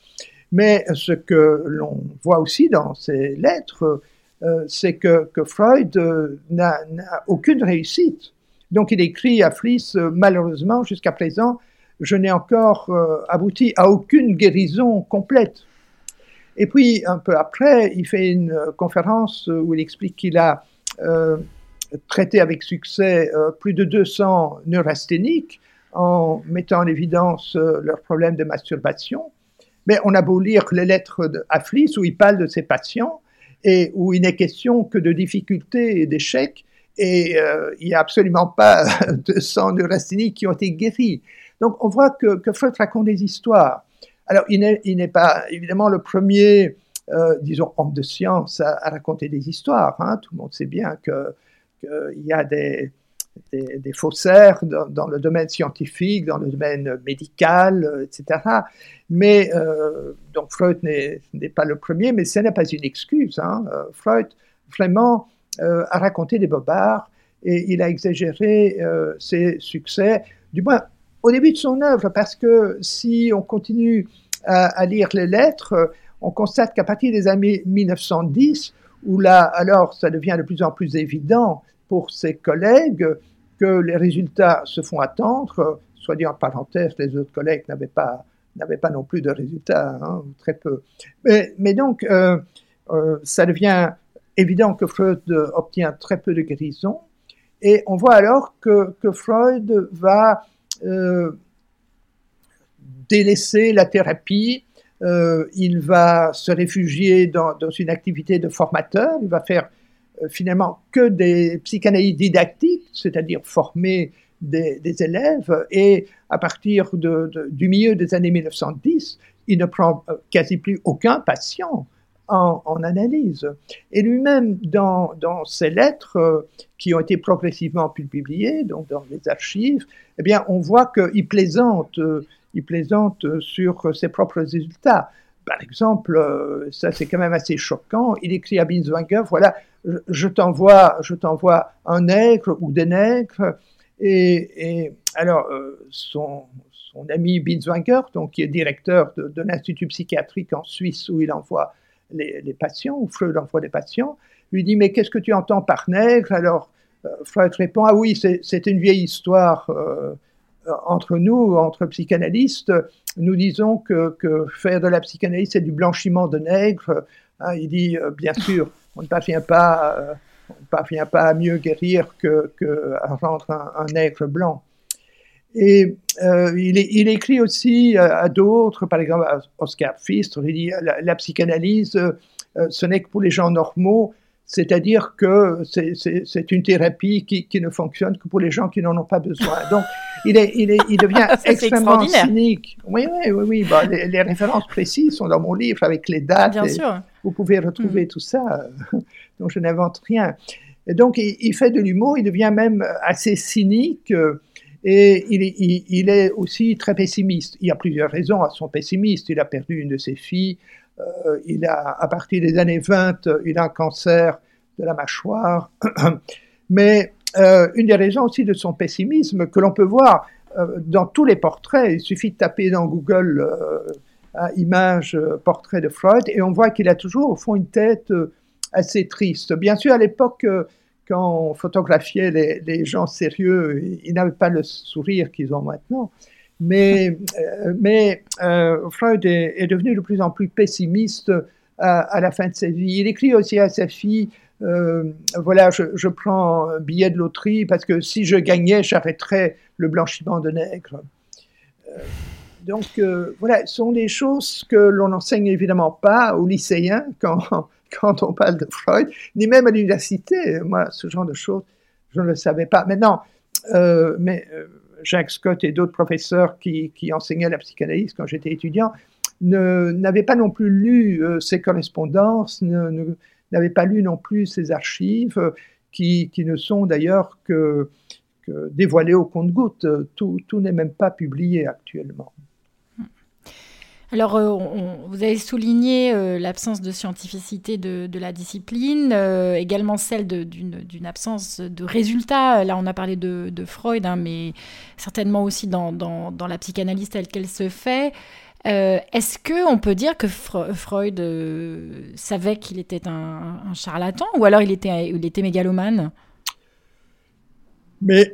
Speaker 4: Mais ce que l'on voit aussi dans ces lettres, euh, c'est que, que, Freud euh, n'a aucune réussite. Donc il écrit à Fliss, malheureusement, jusqu'à présent, je n'ai encore abouti à aucune guérison complète. Et puis, un peu après, il fait une conférence où il explique qu'il a traité avec succès plus de 200 neurasthéniques en mettant en évidence leurs problèmes de masturbation. Mais on a beau lire les lettres d'Aflis où il parle de ses patients et où il n'est question que de difficultés et d'échecs, et euh, il n'y a absolument pas de sang neurasthéniques qui ont été guéris. Donc on voit que, que Freud raconte des histoires. Alors il n'est pas évidemment le premier, euh, disons, homme de science à, raconter des histoires. Hein. Tout le monde sait bien qu'il y a des, des, faussaires dans, le domaine scientifique, dans le domaine médical, euh, etc. Mais euh, donc Freud n'est pas le premier, mais ce n'est pas une excuse. Hein. Euh, Freud vraiment a raconté des bobards et il a exagéré ses succès, du moins au début de son œuvre, parce que si on continue à, à lire les lettres, on constate qu'à partir des années 1910, où là, alors, ça devient de plus en plus évident pour ses collègues que les résultats se font attendre. Soit dit en parenthèse, les autres collègues n'avaient pas, n'avaient pas non plus de résultats, hein, très peu. Mais, donc, euh, euh, ça devient évident que Freud obtient très peu de guérison. Et on voit alors que, que Freud va euh, délaisser la thérapie, il va se réfugier dans, une activité de formateur, il va faire finalement que des psychanalystes didactiques, c'est-à-dire former des, élèves, et à partir du milieu des années 1910, il ne prend euh, quasi plus aucun patient en, analyse. Et lui-même, dans, ses lettres euh, qui ont été progressivement publiées, donc dans les archives, eh bien, on voit qu'il plaisante, il plaisante sur ses propres résultats. Par exemple, ça c'est quand même assez choquant, il écrit à Binswanger, voilà, je t'envoie, je t'envoie un nègre ou des nègres. Et, alors, euh, son, ami Binswanger, donc, qui est directeur de, l'Institut psychiatrique en Suisse où il envoie les, patients, où Freud envoie des patients, lui dit Mais qu'est-ce que tu entends par nègre? Alors, euh, Freud répond Ah oui, c'est une vieille histoire. Euh, entre nous, entre psychanalystes, nous disons que, faire de la psychanalyse, c'est du blanchiment de nègres. Hein, il dit, bien sûr, on ne parvient pas, euh, on parvient pas à mieux guérir que, à rendre un, nègre blanc. Et euh, il, écrit aussi à, d'autres, par exemple à Oscar Pfister, il dit la, psychanalyse, euh, ce n'est que pour les gens normaux, c'est-à-dire que c'est une thérapie qui, ne fonctionne que pour les gens qui n'en ont pas besoin. Donc, il, est, il, est, il devient extrêmement cynique. Oui, oui, oui. oui. les, références précises sont dans mon livre avec les dates.
Speaker 2: Bien sûr.
Speaker 4: Vous pouvez retrouver mm. tout ça. donc, je n'invente rien. Et donc, il, fait de l'humour. Il devient même assez cynique. et il, il, est aussi très pessimiste. Il y a plusieurs raisons à son pessimisme. Il a perdu une de ses filles. Euh, il a, à partir des années 20, il a un cancer de la mâchoire. Mais euh, une des raisons aussi de son pessimisme que l'on peut voir euh, dans tous les portraits, il suffit de taper dans Google image portrait de Freud et on voit qu'il a toujours au fond une tête assez triste. Bien sûr, à l'époque, quand on photographiait les, les gens sérieux, ils n'avaient pas le sourire qu'ils ont maintenant. Mais, euh, euh, Freud est, devenu de plus en plus pessimiste à, la fin de sa vie. Il écrit aussi à sa fille, euh, voilà, je, je, prends un billet de loterie parce que si je gagnais, j'arrêterais le blanchiment de nègres. donc voilà, ce sont des choses que l'on n'enseigne évidemment pas aux lycéens quand, quand on parle de Freud, ni même à l'université. Moi, ce genre de choses, je ne le savais pas. Maintenant, mais Jacques Scott et d'autres professeurs qui, enseignaient la psychanalyse quand j'étais étudiant n'avaient pas non plus lu euh, ces correspondances, n'avaient pas lu non plus ces archives, euh, qui, ne sont d'ailleurs que, dévoilées au compte-gouttes. Tout, tout n'est même pas publié actuellement.
Speaker 2: Alors, euh, vous avez souligné euh, l'absence de scientificité de, la discipline, euh, également celle d'une absence de résultats. Là, on a parlé de, Freud, hein, mais certainement aussi dans, la psychanalyse telle qu'elle se fait. Est-ce qu'on peut dire que Freud savait qu'il était un, charlatan ou alors il était, il était mégalomane?
Speaker 4: Mais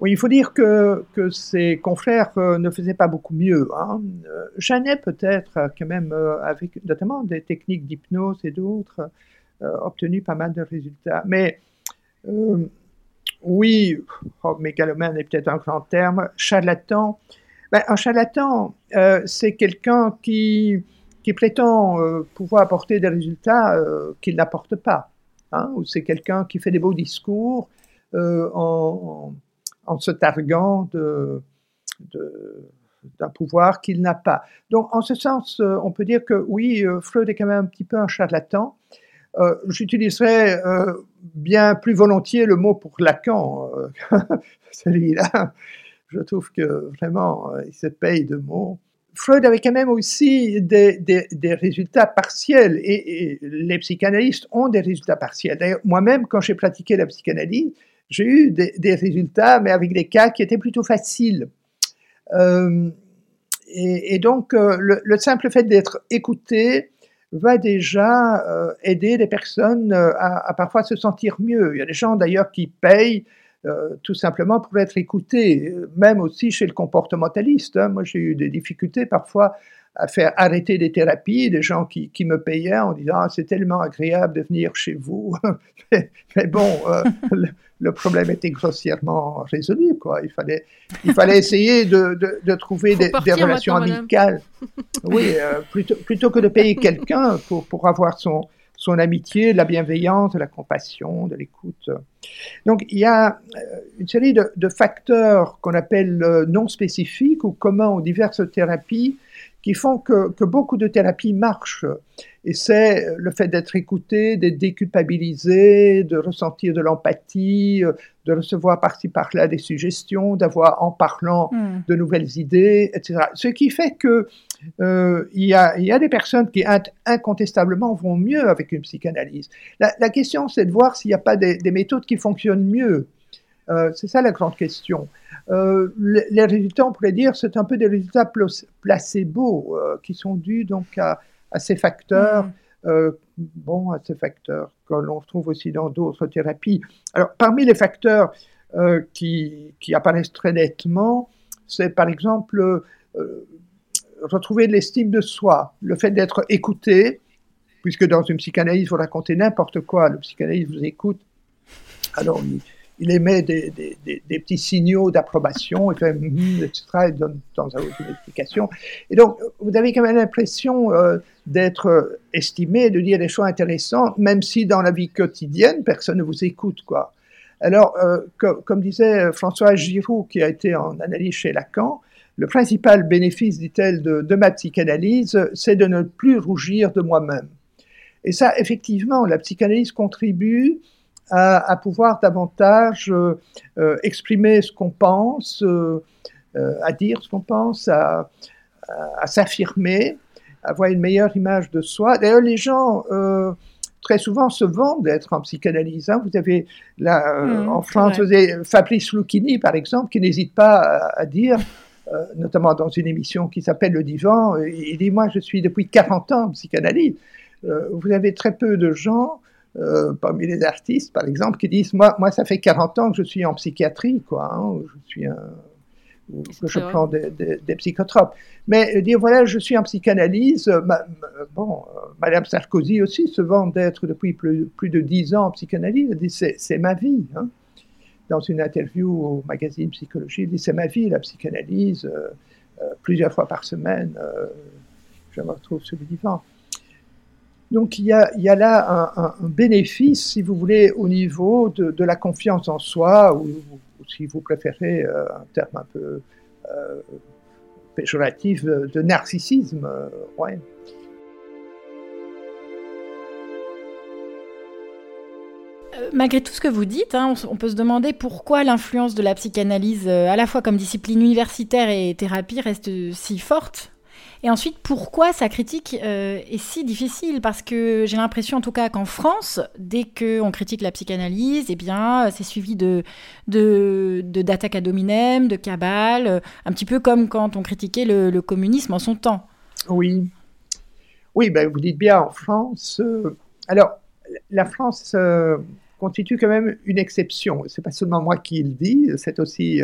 Speaker 4: Oui, il faut dire que, que ses confrères euh, ne faisaient pas beaucoup mieux. Hein. Janet, peut-être, quand même, avec notamment des techniques d'hypnose et d'autres, obtenu pas mal de résultats. Mais oui, oh, mégalomane est peut-être un grand terme, charlatan. Ben, un charlatan, c'est quelqu'un qui, prétend pouvoir apporter des résultats qu'il n'apporte pas. Hein, ou c'est quelqu'un qui fait des beaux discours en se targuant d'un pouvoir qu'il n'a pas. Donc, en ce sens, euh, on peut dire que oui, euh, Freud est quand même un petit peu un charlatan. Euh, j'utiliserais bien plus volontiers le mot pour Lacan, celui-là. Je trouve que vraiment, il se paye de mots. Freud avait quand même aussi des, des, résultats partiels et, et, les psychanalystes ont des résultats partiels. D'ailleurs, moi-même, quand j'ai pratiqué la psychanalyse, j'ai eu des, résultats, mais avec des cas qui étaient plutôt faciles. Euh, et, donc, euh, le, simple fait d'être écouté va déjà euh, aider les personnes à, parfois se sentir mieux. Il y a des gens d'ailleurs qui payent tout simplement pour être écoutés, même aussi chez le comportementaliste. Hein. Moi, j'ai eu des difficultés parfois à faire arrêter des thérapies, des gens qui, me payaient en disant ah, c'est tellement agréable de venir chez vous. mais, bon, le problème était grossièrement résolu. Quoi. Il, fallait, il fallait essayer de, de, trouver des, relations amicales. oui, euh, plutôt, plutôt que de payer quelqu'un pour, pour avoir son, son amitié, la bienveillance, la compassion, de l'écoute. Donc il y a euh, une série de, de facteurs qu'on appelle euh, non spécifiques ou communs aux diverses thérapies qui font que, que beaucoup de thérapies marchent. Et c'est le fait d'être écouté, d'être déculpabilisé, de ressentir de l'empathie, de recevoir par-ci par-là des suggestions, d'avoir en parlant hmm. de nouvelles idées, etc. Ce qui fait que euh, il, y a, y, a, des personnes qui incontestablement vont mieux avec une psychanalyse. La, la question, c'est de voir s'il n'y a pas des, des, méthodes qui fonctionnent mieux. Euh, c'est ça la grande question. Euh, les, résultats, on pourrait dire, c'est un peu des résultats placebo euh, qui sont dus donc à, à ces facteurs, mm. bon, à ces facteurs que l'on retrouve aussi dans d'autres thérapies. Alors, parmi les facteurs qui, qui, apparaissent très nettement, c'est par exemple retrouver l'estime de soi, le fait d'être écouté, puisque dans une psychanalyse, vous racontez n'importe quoi, le psychanalyste vous écoute, alors il émet des, petits signaux d'approbation, et etc., et donne dans une explication. Et donc, vous avez quand même l'impression euh, d'être estimé, de dire des choses intéressantes, même si dans la vie quotidienne, personne ne vous écoute, quoi. Alors, euh, comme disait François Giroud, qui a été en analyse chez Lacan, le principal bénéfice, dit-elle, de, de ma psychanalyse, c'est de ne plus rougir de moi-même. Et ça, effectivement, la psychanalyse contribue à, pouvoir davantage euh, euh, exprimer ce qu'on pense, euh, à dire ce qu'on pense, à, s'affirmer, avoir une meilleure image de soi. D'ailleurs, les gens très souvent se vendent d'être en psychanalyse. Hein. Vous avez là, mmh, en France, vous avez Fabrice Lucchini, par exemple, qui n'hésite pas à, dire, notamment dans une émission qui s'appelle Le Divan, il dit Moi, je suis depuis 40 ans en psychanalyse. vous avez très peu de gens euh, parmi les artistes, par exemple, qui disent moi, moi, ça fait 40 ans que je suis en psychiatrie, quoi. Hein, je suis un, que je prends des, des, psychotropes. Mais dire voilà, je suis en psychanalyse. bon, euh, Madame Sarkozy aussi se vend d'être depuis plus, plus, de 10 ans en psychanalyse. Elle dit c'est ma vie. Hein. Dans une interview au magazine Psychologie, elle dit c'est ma vie la psychanalyse. Euh, plusieurs fois par semaine, je me retrouve sur le divan. Donc il y a, là un, bénéfice, si vous voulez, au niveau de, la confiance en soi, ou, si vous préférez euh, un terme un peu euh, péjoratif, de narcissisme. Euh.
Speaker 2: Malgré tout ce que vous dites, hein, on, peut se demander pourquoi l'influence de la psychanalyse, à la fois comme discipline universitaire et thérapie, reste si forte et ensuite, pourquoi sa critique euh, est si difficile? Parce que j'ai l'impression, en tout cas, qu'en France, dès qu'on critique la psychanalyse, eh bien, c'est suivi de, de, d'attaques à dominem, de cabales, un petit peu comme quand on critiquait le, communisme en son temps.
Speaker 4: Oui. Oui, ben, vous dites bien en France. Euh, alors, la France euh, constitue quand même une exception. C'est pas seulement moi qui le dis, c'est aussi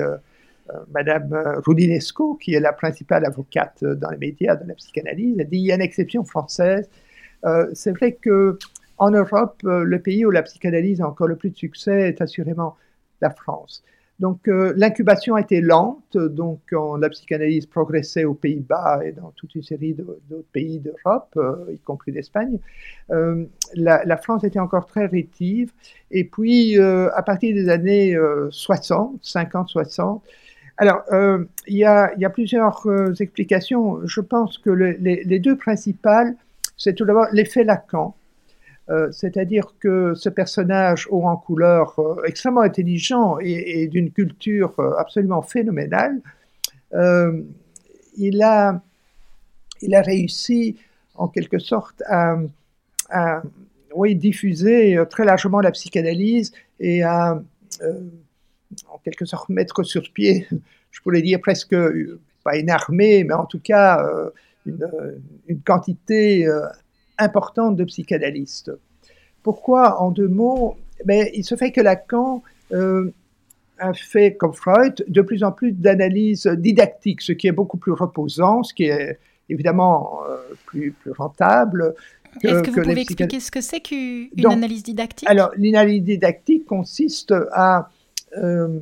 Speaker 4: Madame Rudinesco, qui est la principale avocate dans les médias de la psychanalyse. Elle dit il y a une exception française. c'est vrai que en Europe, le pays où la psychanalyse a encore le plus de succès est assurément la France. Donc euh, l'incubation a été lente, donc la psychanalyse progressait aux Pays-Bas et dans toute une série d'autres pays d'Europe, euh, y compris l'Espagne. Euh, la, France était encore très rétive. Et puis à partir des années 60, 50, 60, alors il y, a, plusieurs explications. Je pense que les deux principales, c'est tout d'abord l'effet Lacan euh, c'est-à-dire que ce personnage haut en couleur, euh, extrêmement intelligent et, d'une culture euh, absolument phénoménale, il, a, il a réussi en quelque sorte à, oui, diffuser très largement la psychanalyse et à en quelque sorte mettre sur pied, je pourrais dire presque, pas une armée, mais en tout cas une, une quantité importante de psychanalystes. Pourquoi, en deux mots ben, Il se fait que Lacan euh, a fait, comme Freud, de plus en plus d'analyses didactiques, ce qui est beaucoup plus reposant, ce qui est évidemment euh, plus, plus rentable.
Speaker 2: Est-ce que, vous pouvez expliquer ce que c'est qu'une analyse didactique?
Speaker 4: Alors, l'analyse didactique consiste à euh,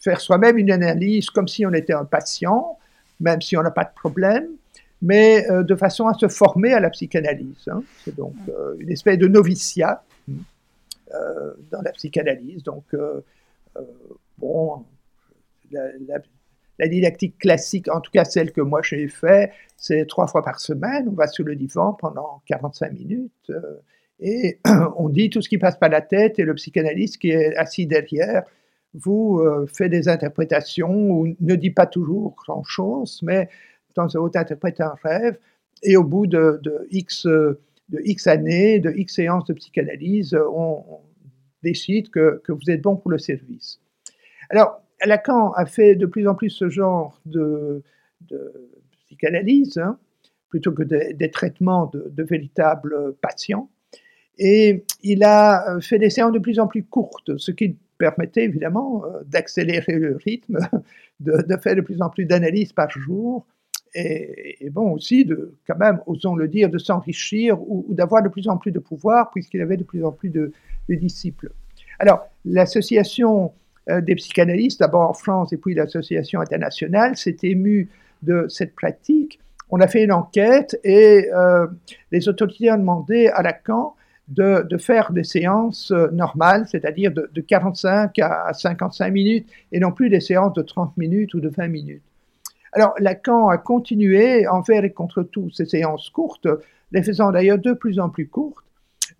Speaker 4: faire soi-même une analyse comme si on était un patient, même si on n'a pas de problème, mais euh, de façon à se former à la psychanalyse. Hein. C'est donc euh, une espèce de noviciat dans la psychanalyse. Donc, bon, la, didactique classique, en tout cas celle que moi j'ai fait, c'est trois fois par semaine. On va sur le divan pendant 45 minutes et on dit tout ce qui passe par la tête et le psychanalyste qui est assis derrière vous fait des interprétations ou ne dit pas toujours grand-chose, mais temps à autre interprète un rêve, et au bout de, X, de X années, de X séances de psychanalyse, on, décide que, que, vous êtes bon pour le service. Alors, Lacan a fait de plus en plus ce genre de, psychanalyse, hein, plutôt que des traitements de, véritables patients. Et il a euh, fait des séances de plus en plus courtes, ce qui permettait évidemment euh, d'accélérer le rythme, de, faire de plus en plus d'analyses par jour, et, bon aussi de, quand même, osons le dire, de s'enrichir ou, d'avoir de plus en plus de pouvoir puisqu'il avait de plus en plus de, disciples. Alors, l'association euh, des psychanalystes, d'abord en France et puis l'association internationale, s'est émue de cette pratique. On a fait une enquête et les autorités ont demandé à Lacan de, de faire des séances euh, normales, c'est-à-dire de, de 45 à 55 minutes et non plus des séances de 30 minutes ou de 20 minutes. Alors Lacan a continué envers et contre tout ces séances courtes, les faisant d'ailleurs de plus en plus courtes.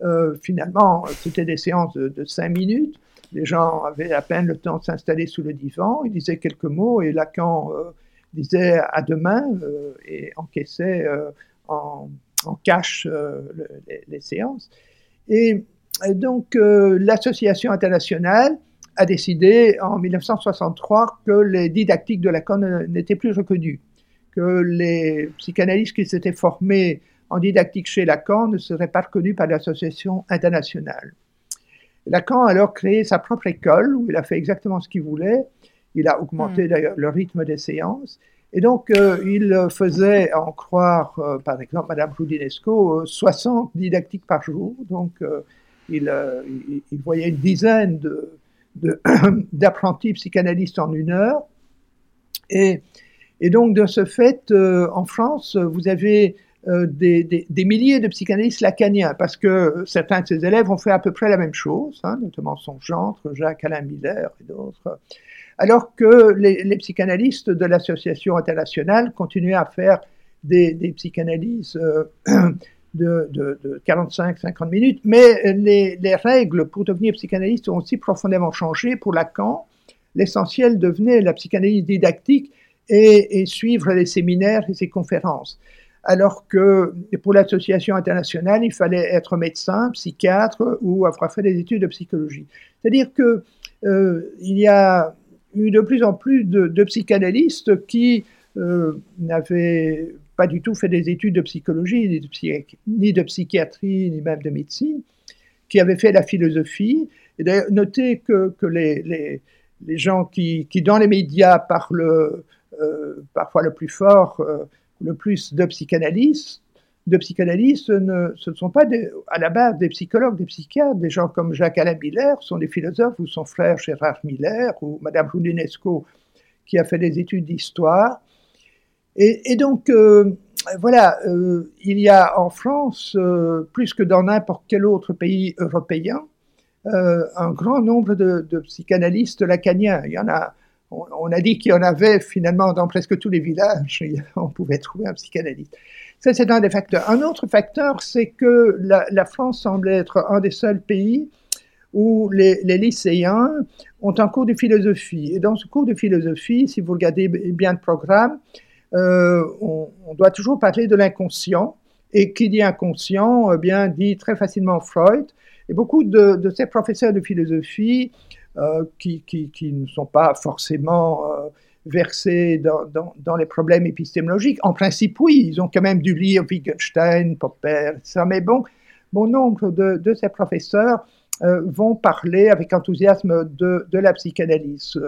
Speaker 4: Euh, finalement, c'était des séances de, cinq minutes. Les gens avaient à peine le temps de s'installer sous le divan. Ils disaient quelques mots et Lacan euh, disait à demain et encaissait en, en, cash les, séances. Et donc, l'association internationale a décidé en 1963 que les didactiques de Lacan n'étaient plus reconnues, que les psychanalystes qui s'étaient formés en didactique chez Lacan ne seraient pas reconnus par l'association internationale. Lacan a alors créé sa propre école où il a fait exactement ce qu'il voulait. Il a augmenté hmm. d'ailleurs le rythme des séances. Et donc, euh, il faisait en croire, euh, par exemple, Madame Roudinesco, 60 euh, didactiques par jour. Donc, il, voyait une dizaine d'apprentis psychanalystes en une heure. Et, donc, de ce fait, en France, vous avez des, milliers de psychanalystes lacaniens, parce que certains de ses élèves ont fait à peu près la même chose, hein, notamment son gendre, Jacques Alain Miller et d'autres, alors que les, psychanalystes de l'association internationale continuaient à faire des, psychanalyses euh, de, 45-50 minutes, mais les, règles pour devenir psychanalyste ont aussi profondément changé. Pour Lacan, l'essentiel devenait la psychanalyse didactique et, suivre les séminaires et ses conférences. Alors que pour l'association internationale, il fallait être médecin, psychiatre ou avoir fait des études de psychologie. C'est-à-dire euh, y a eu de plus en plus de, psychanalystes qui euh, n'avaient pas du tout fait des études de psychologie, ni de, psychiatrie, ni même de médecine, qui avait fait la philosophie. Et d'ailleurs, notez que, les, gens qui, qui, dans les médias, parlent euh, parfois le plus fort, euh, le plus de psychanalystes, de psychanalystes, ne, ce ne sont pas à la base des psychologues, des psychiatres, des gens comme Jacques-Alain Miller sont des philosophes, ou son frère Gérard Miller, ou Madame Roudinesco, qui a fait des études d'histoire. Et, donc, euh, voilà, euh, il y a en France, euh, plus que dans n'importe quel autre pays européen, un grand nombre de, psychanalystes lacaniens. Il y en a, on, a dit qu'il y en avait finalement dans presque tous les villages, on pouvait trouver un psychanalyste. Ça, c'est un des facteurs. Un autre facteur, c'est que la, France semble être un des seuls pays où les, lycéens ont un cours de philosophie. Et dans ce cours de philosophie, si vous regardez bien le programme, euh, on, doit toujours parler de l'inconscient. Et qui dit inconscient, eh bien, dit très facilement Freud. Et beaucoup de, ces professeurs de philosophie, euh, qui, ne sont pas forcément euh, versés dans, dans, les problèmes épistémologiques, en principe, oui, ils ont quand même dû lire Wittgenstein, Popper, ça. Mais bon, bon nombre de, de ces professeurs euh, vont parler avec enthousiasme de, la psychanalyse.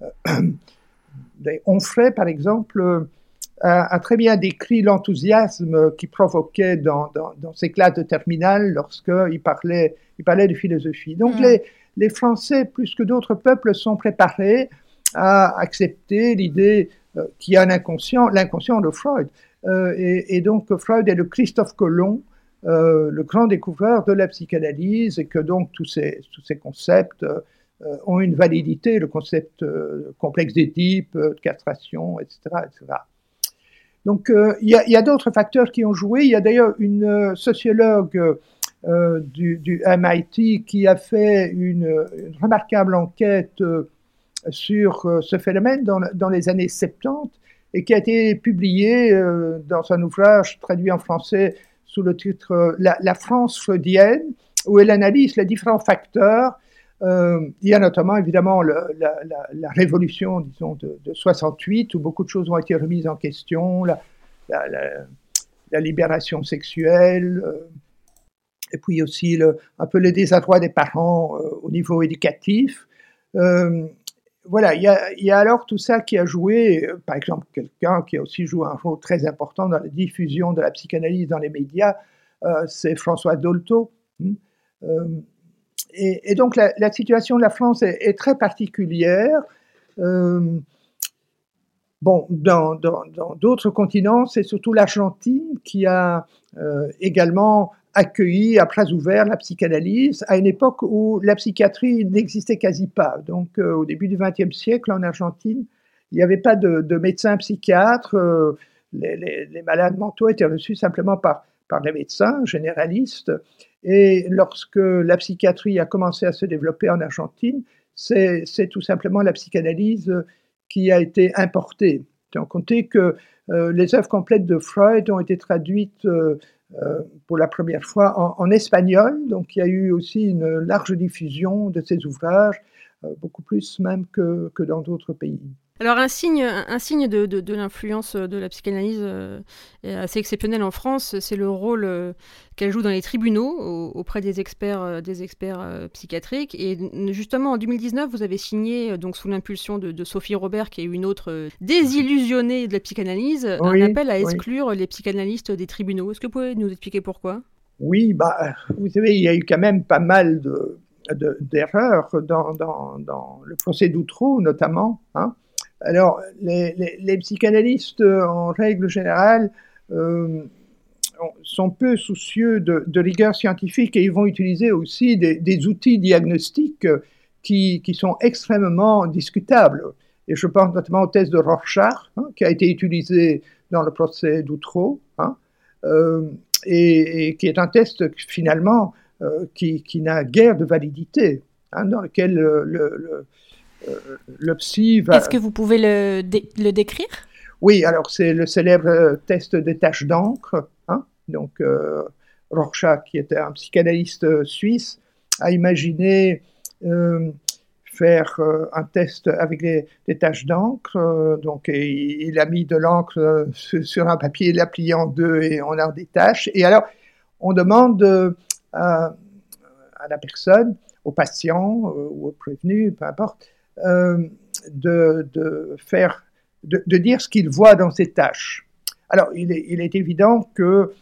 Speaker 4: Euh, Onfray, par exemple, a, très bien décrit l'enthousiasme qu'il provoquait dans, dans, ses classes de terminale lorsqu'il parlait, il parlait de philosophie. Donc mm. les, les Français, plus que d'autres peuples, sont préparés à accepter l'idée euh, qu'il y a un inconscient, l'inconscient de Freud. et, et, donc Freud est le Christophe Colomb euh, le grand découvreur de la psychanalyse et que donc tous ces, tous ces concepts euh, ont une validité, le concept euh, complexe d'Édipe, de castration, etc. etc. Donc il y a, d'autres facteurs qui ont joué. Il y a d'ailleurs une sociologue du, MIT qui a fait une, remarquable enquête sur ce phénomène dans, les années 70 et qui a été publiée dans un ouvrage traduit en français sous le titre euh, la, France freudienne, où elle analyse les différents facteurs. Euh, il y a notamment évidemment la, révolution, disons, de, 68, où beaucoup de choses ont été remises en question, la, libération sexuelle, euh, et puis aussi un peu le désarroi des parents au niveau éducatif voilà, il y, a, alors tout ça qui a joué, euh, par exemple, quelqu'un qui a aussi joué un rôle très important dans la diffusion de la psychanalyse dans les médias, euh, c'est François Dolto. Hein. Euh, et, donc la, situation de la France est, très particulière. bon, dans d'autres continents, c'est surtout l'Argentine qui a également accueilli à bras ouverts la psychanalyse à une époque où la psychiatrie n'existait quasi pas. Donc euh, au début du XXe siècle en Argentine, il n'y avait pas de, médecins psychiatres. Euh, les, malades mentaux étaient reçus simplement par, par les médecins généralistes. Et lorsque la psychiatrie a commencé à se développer en Argentine, c'est tout simplement la psychanalyse qui a été importée. On comptait que euh, les œuvres complètes de Freud ont été traduites pour la première fois en, espagnol. Donc il y a eu aussi une large diffusion de ces ouvrages, euh, beaucoup plus même que dans d'autres pays.
Speaker 3: Alors un signe, un signe de, de, l'influence de la psychanalyse euh, assez exceptionnel en France, c'est le rôle qu'elle joue dans les tribunaux auprès des experts, des experts psychiatriques. Et justement en 2019, vous avez signé, donc sous l'impulsion de, Sophie Robert, qui est une autre désillusionnée de la psychanalyse, un appel à exclure les psychanalystes des tribunaux. Est-ce que vous pouvez nous expliquer pourquoi?
Speaker 4: Oui, bah, vous savez, il y a eu quand même pas mal d'erreurs dans, dans, le procès d'Outreau notamment. Hein. Alors, les, psychanalystes, en règle générale, euh, sont peu soucieux de, rigueur scientifique et ils vont utiliser aussi des, outils diagnostiques qui, sont extrêmement discutables. Et je pense notamment au test de Rorschach, hein, qui a été utilisé dans le procès d'Outreau, hein, euh, et, qui est un test finalement euh, qui, n'a guère de validité, hein, dans lequel le le psy va...
Speaker 2: Est-ce que vous pouvez le, le décrire?
Speaker 4: Oui, alors c'est le célèbre euh, test des taches d'encre. Hein. Donc, euh, Rorschach, qui était un psychanalyste euh, suisse, a imaginé faire un test avec des, taches d'encre. donc, il, a mis de l'encre sur un papier, il l'a plié en deux et on a des taches. Et alors, on demande à à, la personne, au patient ou au prévenu, peu importe, de, de, faire, de, de dire ce qu'il voit dans ses tâches. Alors, il est, évident que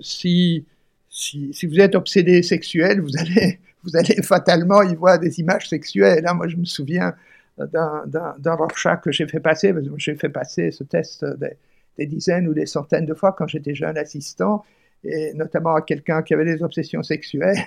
Speaker 4: si, si, si, vous êtes obsédé sexuel, vous allez, vous allez fatalement y voir des images sexuelles. Hein. Moi, je me souviens d'un Rorschach que j'ai fait passer, j'ai fait passer ce test des, dizaines ou des centaines de fois quand j'étais jeune assistant, et notamment à quelqu'un qui avait des obsessions sexuelles.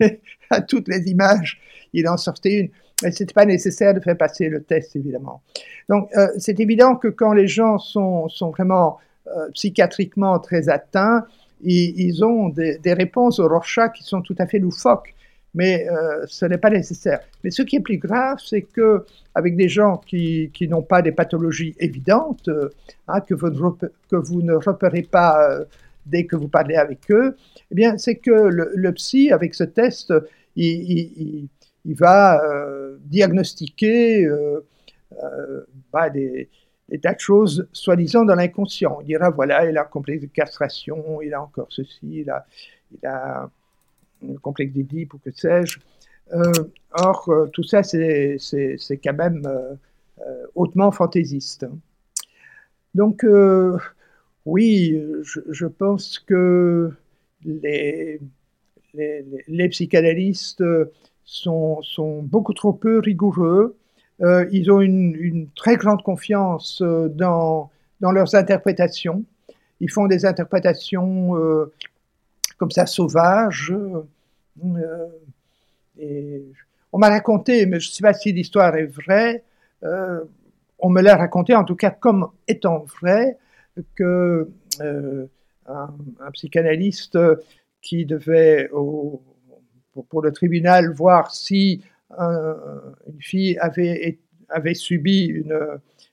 Speaker 4: à toutes les images, il en sortait une. Mais ce n'était pas nécessaire de faire passer le test, évidemment. Donc, euh, c'est évident que quand les gens sont, sont vraiment euh, psychiatriquement très atteints, ils, ont des, réponses au Rorschach qui sont tout à fait loufoques mais euh, ce n'est pas nécessaire. Mais ce qui est plus grave, c'est que avec des gens qui, qui n'ont pas des pathologies évidentes, hein, que, vous que vous ne repérez pas dès que vous parlez avec eux, eh bien, c'est que le, psy, avec ce test, il va euh, diagnostiquer bah, des, tas de choses soi-disant dans l'inconscient. Il dira, voilà, il a un complexe de castration, il a encore ceci, il a... Il le complexe d'Édipe ou que sais-je. Euh, or, euh, tout ça, c'est quand même euh, hautement fantaisiste. Donc, oui, je, pense que les psychanalystes sont, beaucoup trop peu rigoureux. Euh, ils ont une, très grande confiance dans, dans leurs interprétations. Ils font des interprétations euh, comme ça sauvage. Euh, et on m'a raconté, mais je ne sais pas si l'histoire est vraie, euh, on me l'a raconté en tout cas comme étant vrai, que euh, un, psychanalyste qui devait au, pour, pour, le tribunal voir si un, une fille avait, avait subi une,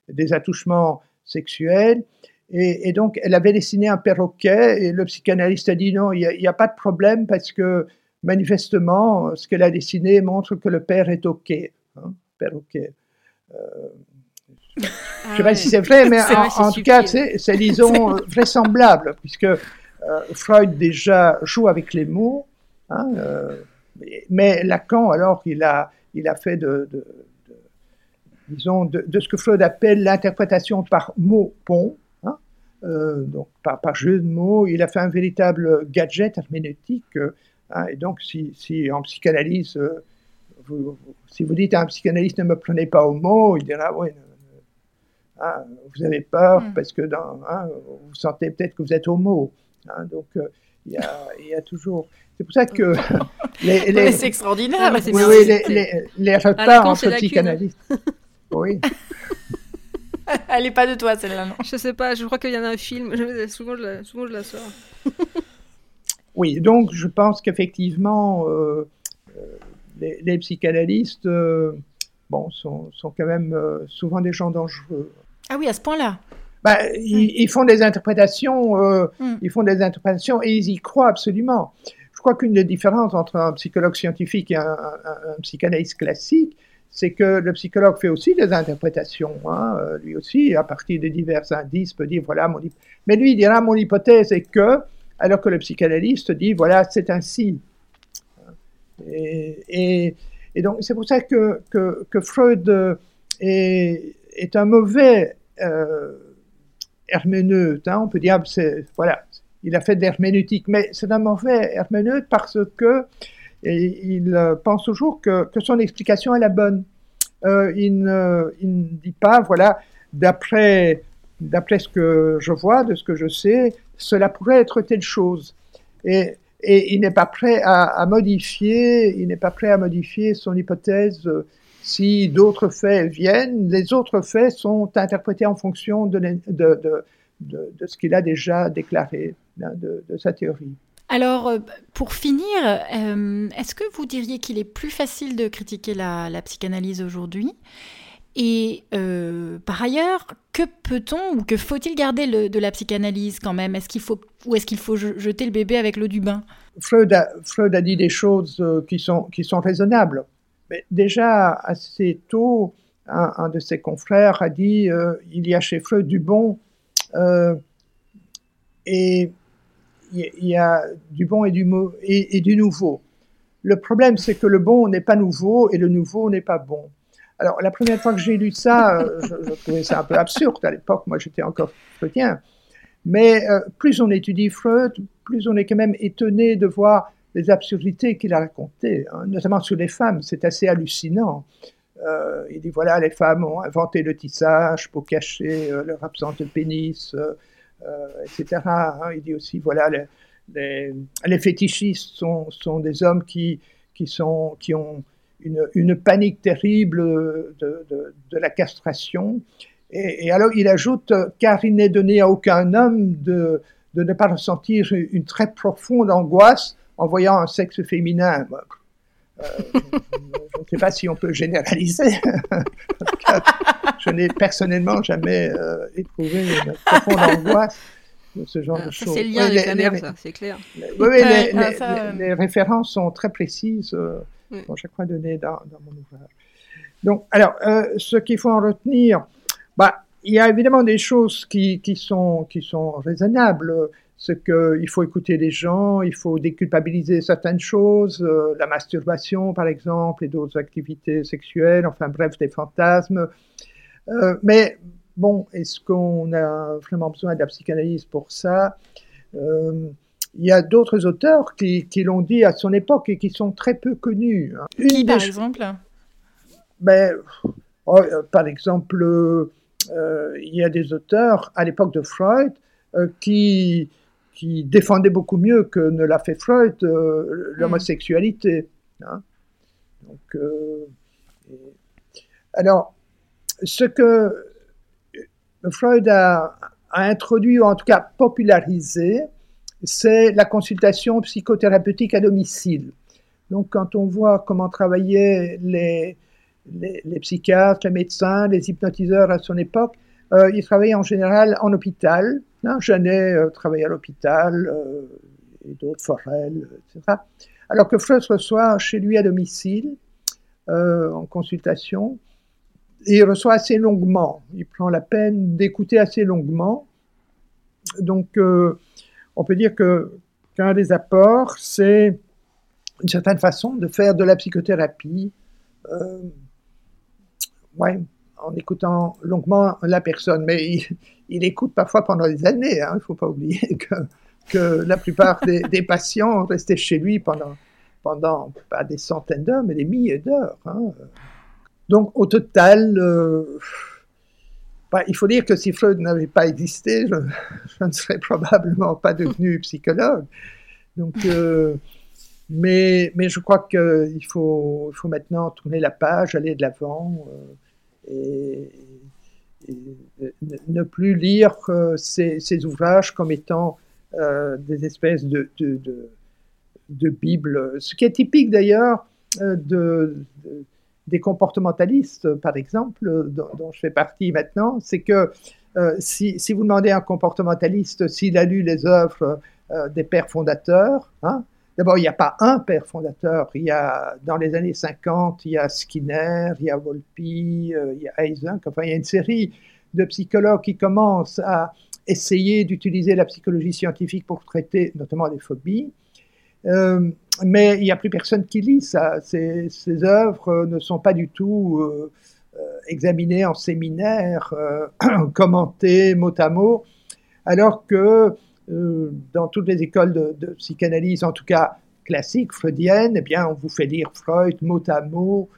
Speaker 4: des attouchements sexuels, et, et, donc, elle avait dessiné un perroquet et le psychanalyste a dit non, il n'y a, a, pas de problème parce que manifestement, ce qu'elle a dessiné montre que le père est OK. Hein, perroquet. Euh, je ne ah sais pas si c'est vrai, mais en, en tout cas, c'est, disons, vraisemblable, puisque euh, Freud déjà joue avec les mots, hein, euh, mais Lacan, alors, il a, il a fait de, de, de disons, de, de, ce que Freud appelle l'interprétation par mot-pont, euh, donc par, par, jeu de mots. Il a fait un véritable gadget herméneutique. Euh, hein, et donc, si, si en psychanalyse, euh, vous, si vous dites à un psychanalyste ne me prenez pas au mot, il dira oui, hein, vous avez peur mm. parce que dans, hein, vous sentez peut-être que vous êtes homo. Hein, donc, il y, a, il y, a, toujours. C'est pour ça que.
Speaker 2: les, les... c'est extraordinaire.
Speaker 4: Oui, oui, les, les, les repas entre psychanalystes. oui.
Speaker 2: Elle n'est pas de toi, celle-là, non
Speaker 3: Je sais pas, je crois qu'il y en a un film. Je, souvent, je la, souvent, je la sors.
Speaker 4: oui, donc je pense qu'effectivement, euh, euh, les, les, psychanalystes euh, bon, sont, sont, quand même euh, souvent des gens dangereux.
Speaker 2: Ah oui, à ce point-là
Speaker 4: bah, ils, ils, font des interprétations, mm. ils font des interprétations et ils y croient absolument. Crois qu'une des différences entre un psychologue scientifique et un, psychanalyste classique, c'est que le psychologue fait aussi des interprétations. Hein, euh, lui aussi, à partir de divers indices, peut dire voilà mon mais lui il dira mon hypothèse est que, alors que le psychanalyste dit voilà c'est ainsi. Et, donc c'est pour ça que, que, Freud est, un mauvais euh. Hein, on peut dire voilà il a fait de l'herméneutique, mais c'est un mauvais herméneute parce que il euh, pense toujours que, que, son explication est la bonne. Euh, il, ne, dit pas, voilà, d'après d'après ce que je vois, de ce que je sais, cela pourrait être telle chose. Et, et il n'est pas prêt à, modifier, il n'est pas prêt à modifier son hypothèse euh, si d'autres faits viennent. Les autres faits sont interprétés en fonction de, de ce qu'il a déjà déclaré, hein, de, sa théorie.
Speaker 2: Alors, euh, pour finir, euh, est-ce que vous diriez qu'il est plus facile de critiquer la, la psychanalyse aujourd'hui? Et euh, par ailleurs, que peut-on ou que faut-il garder le, de la psychanalyse quand même? Est-ce qu'il faut ou est-ce qu'il faut jeter le bébé avec l'eau du bain?
Speaker 4: Freud a, Freud a, dit des choses qui sont qui sont raisonnables. Mais déjà assez tôt, un, un de ses confrères a dit euh, il y a chez Freud du bon et il y a du bon et du, et, et du nouveau. le problème, c'est que le bon n'est pas nouveau et le nouveau n'est pas bon. Alors, la première fois que j'ai lu ça, euh, je, trouvais ça un peu absurde. À l'époque, moi, j'étais encore freudien. Mais euh, plus on étudie Freud, plus on est quand même étonné de voir les absurdités qu'il a racontées, hein, notamment sur les femmes. C'est assez hallucinant. Euh, il dit voilà, les femmes ont inventé le tissage pour cacher leur absence de pénis, etc. Hein. Il dit aussi voilà, les, fétichistes sont, des hommes qui, qui, ont une, panique terrible de, la castration. Et, alors il ajoute, car il n'est donné à aucun homme de, de ne pas ressentir une très profonde angoisse en voyant un sexe féminin. Euh, je ne sais pas si on peut généraliser. je n'ai personnellement jamais euh, éprouvé une profonde angoisse de ce genre de choses.
Speaker 3: C'est le lien avec la mère, ça, c'est clair.
Speaker 4: Oui, les, ah, les, références sont très précises. Euh, à chaque fois donné dans, mon ouvrage. Donc, alors, euh, ce qu'il faut en retenir, bah, il y a évidemment des choses qui, qui sont, qui sont raisonnables. C'est qu'il faut écouter les gens, il faut déculpabiliser certaines choses, euh, la masturbation par exemple, et d'autres activités sexuelles, enfin bref, des fantasmes. Euh, mais bon, est-ce qu'on a vraiment besoin de la psychanalyse pour ça? Il y a d'autres auteurs qui, qui l'ont dit à son époque et qui sont très peu connus.
Speaker 2: Hein. qui, par exemple?
Speaker 4: Ben, oh, euh, Par exemple, euh, il y a des auteurs à l'époque de Freud euh, qui, qui défendaient beaucoup mieux que ne l'a fait Freud l'homosexualité. Hein. Donc, alors, ce que Freud a, a, introduit, ou en tout cas popularisé, c'est la consultation psychothérapeutique à domicile. Donc, quand on voit comment travaillaient les, les, psychiatres, les médecins, les hypnotiseurs à son époque, euh, ils travaillaient en général en hôpital. Hein, Jeannet euh, travaillait à l'hôpital, euh, et d'autres, Forel, etc. Alors que Freud reçoit chez lui à domicile, en consultation, et il reçoit assez longuement. Il prend la peine d'écouter assez longuement. Donc, on peut dire que qu'un des apports, c'est une certaine façon de faire de la psychothérapie, euh, en écoutant longuement la personne. Mais il, écoute parfois pendant des années. Hein. Il ne faut pas oublier que, que la plupart des, patients restaient chez lui pendant, pendant pas des centaines d'heures, mais des milliers d'heures. Hein. Donc au total, euh, bah, il faut dire que si Freud n'avait pas existé, je, ne serais probablement pas devenu psychologue. Donc, euh, mais, mais je crois qu'il faut, il faut maintenant tourner la page, aller de l'avant euh, et, ne plus lire euh, ces, ouvrages comme étant des espèces de, de, de, de Bible. Ce qui est typique d'ailleurs de, des comportementalistes, par exemple, dont, je fais partie maintenant, c'est que euh, si, si, vous demandez à un comportementaliste s'il a lu les œuvres euh, des pères fondateurs, hein, d'abord, il n'y a pas un père fondateur. Il y a, dans les années 50, il y a Skinner, il y a Volpi, euh, il y a Eysenck, enfin, il y a une série de psychologues qui commencent à essayer d'utiliser la psychologie scientifique pour traiter notamment des phobies. Euh, mais il n'y a plus personne qui lit ça. Ces, œuvres ne sont pas du tout euh, euh, examinées en séminaire, commentées mot à mot, alors que dans toutes les écoles de, psychanalyse, en tout cas classiques, freudiennes, eh bien, on vous fait lire Freud mot à mot,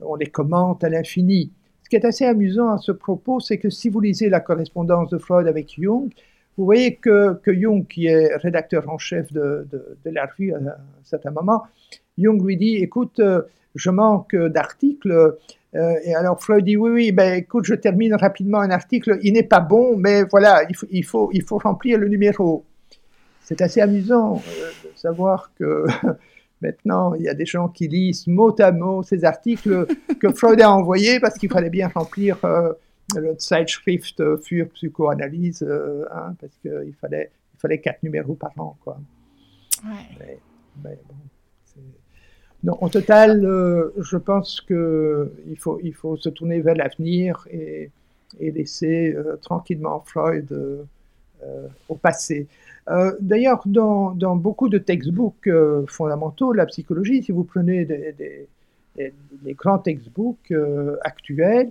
Speaker 4: on les commente à l'infini. Ce qui est assez amusant à ce propos, c'est que si vous lisez la correspondance de Freud avec Jung, vous voyez que, que, Jung, qui est rédacteur en chef de, de, la revue à un certain moment, Jung lui dit, écoute, euh, je manque d'articles. Euh, et alors Freud dit, oui, oui, ben écoute, je termine rapidement un article, il n'est pas bon, mais voilà, il faut, il faut, il faut remplir le numéro. C'est assez amusant euh, de savoir que maintenant, il y a des gens qui lisent mot à mot ces articles que Freud a envoyés parce qu'il fallait bien remplir le Zeitschrift für Psychoanalyse, euh, hein, parce qu'il fallait, il fallait quatre numéros par an. Quoi. Ouais. Mais, bon, non, au total, euh, je pense qu'il faut, il faut se tourner vers l'avenir et, laisser euh, tranquillement Freud au passé. Euh, d'ailleurs, dans, beaucoup de textbooks euh, fondamentaux, la psychologie, si vous prenez des, grands textbooks actuels,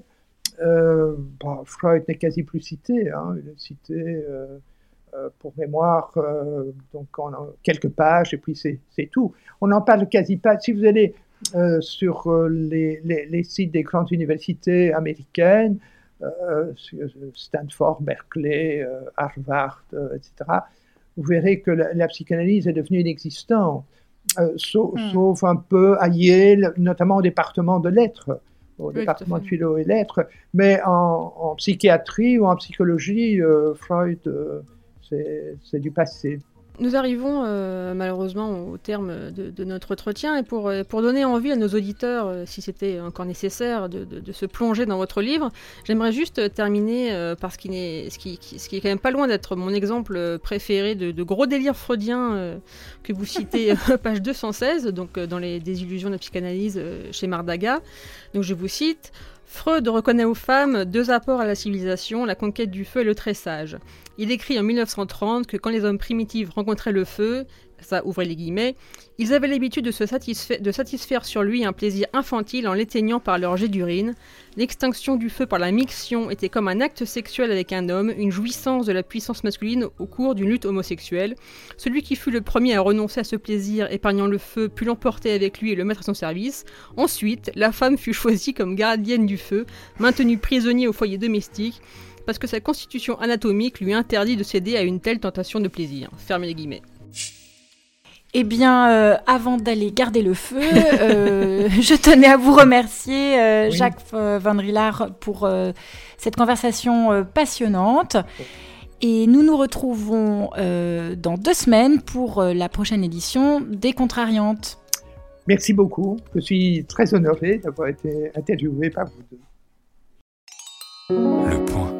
Speaker 4: Freud n'est quasi plus cité. Hein, il est cité pour mémoire donc en quelques pages et puis c'est tout. On n'en parle quasi pas. Si vous allez sur les, les, sites des grandes universités américaines, euh, Stanford, Berkeley, euh, Harvard, euh, etc., vous verrez que la, psychanalyse est devenue inexistante, hmm. sauf, un peu à Yale, notamment au département de lettres, au département de philo et lettres, mais en, psychiatrie ou en psychologie, Freud, c'est du passé.
Speaker 3: Nous arrivons euh, malheureusement au terme de, notre entretien et pour, euh, pour, donner envie à nos auditeurs, euh, si c'était encore nécessaire, de, de, se plonger dans votre livre, j'aimerais juste terminer par ce qui, est, ce, qui, ce qui est quand même pas loin d'être mon exemple préféré de, gros délire freudien que vous citez page 216, donc dans les désillusions de la psychanalyse chez Mardaga. Donc je vous cite. Freud reconnaît aux femmes deux apports à la civilisation, la conquête du feu et le tressage. Il écrit en 1930 que quand les hommes primitifs rencontraient le feu, ça les guillemets, ils avaient l'habitude de, se satisfaire, de satisfaire sur lui un plaisir infantile en l'éteignant par leur jet d'urine. L'extinction du feu par la miction était comme un acte sexuel avec un homme, une jouissance de la puissance masculine au cours d'une lutte homosexuelle. Celui qui fut le premier à renoncer à ce plaisir, épargnant le feu, put l'emporter avec lui et le mettre à son service. Ensuite, la femme fut choisie comme gardienne du feu, maintenue prisonnier au foyer domestique, parce que sa constitution anatomique lui interdit de céder à une telle tentation de plaisir. Fermez les guillemets.
Speaker 2: Eh bien, euh, avant d'aller garder le feu, euh, je tenais à vous remercier. Euh, Jacques Van Rillard, pour cette conversation passionnante. Et nous nous retrouvons dans deux semaines pour la prochaine édition des Contrariantes.
Speaker 4: Merci beaucoup. Je suis très honoré d'avoir été interviewé par vous deux. Le point.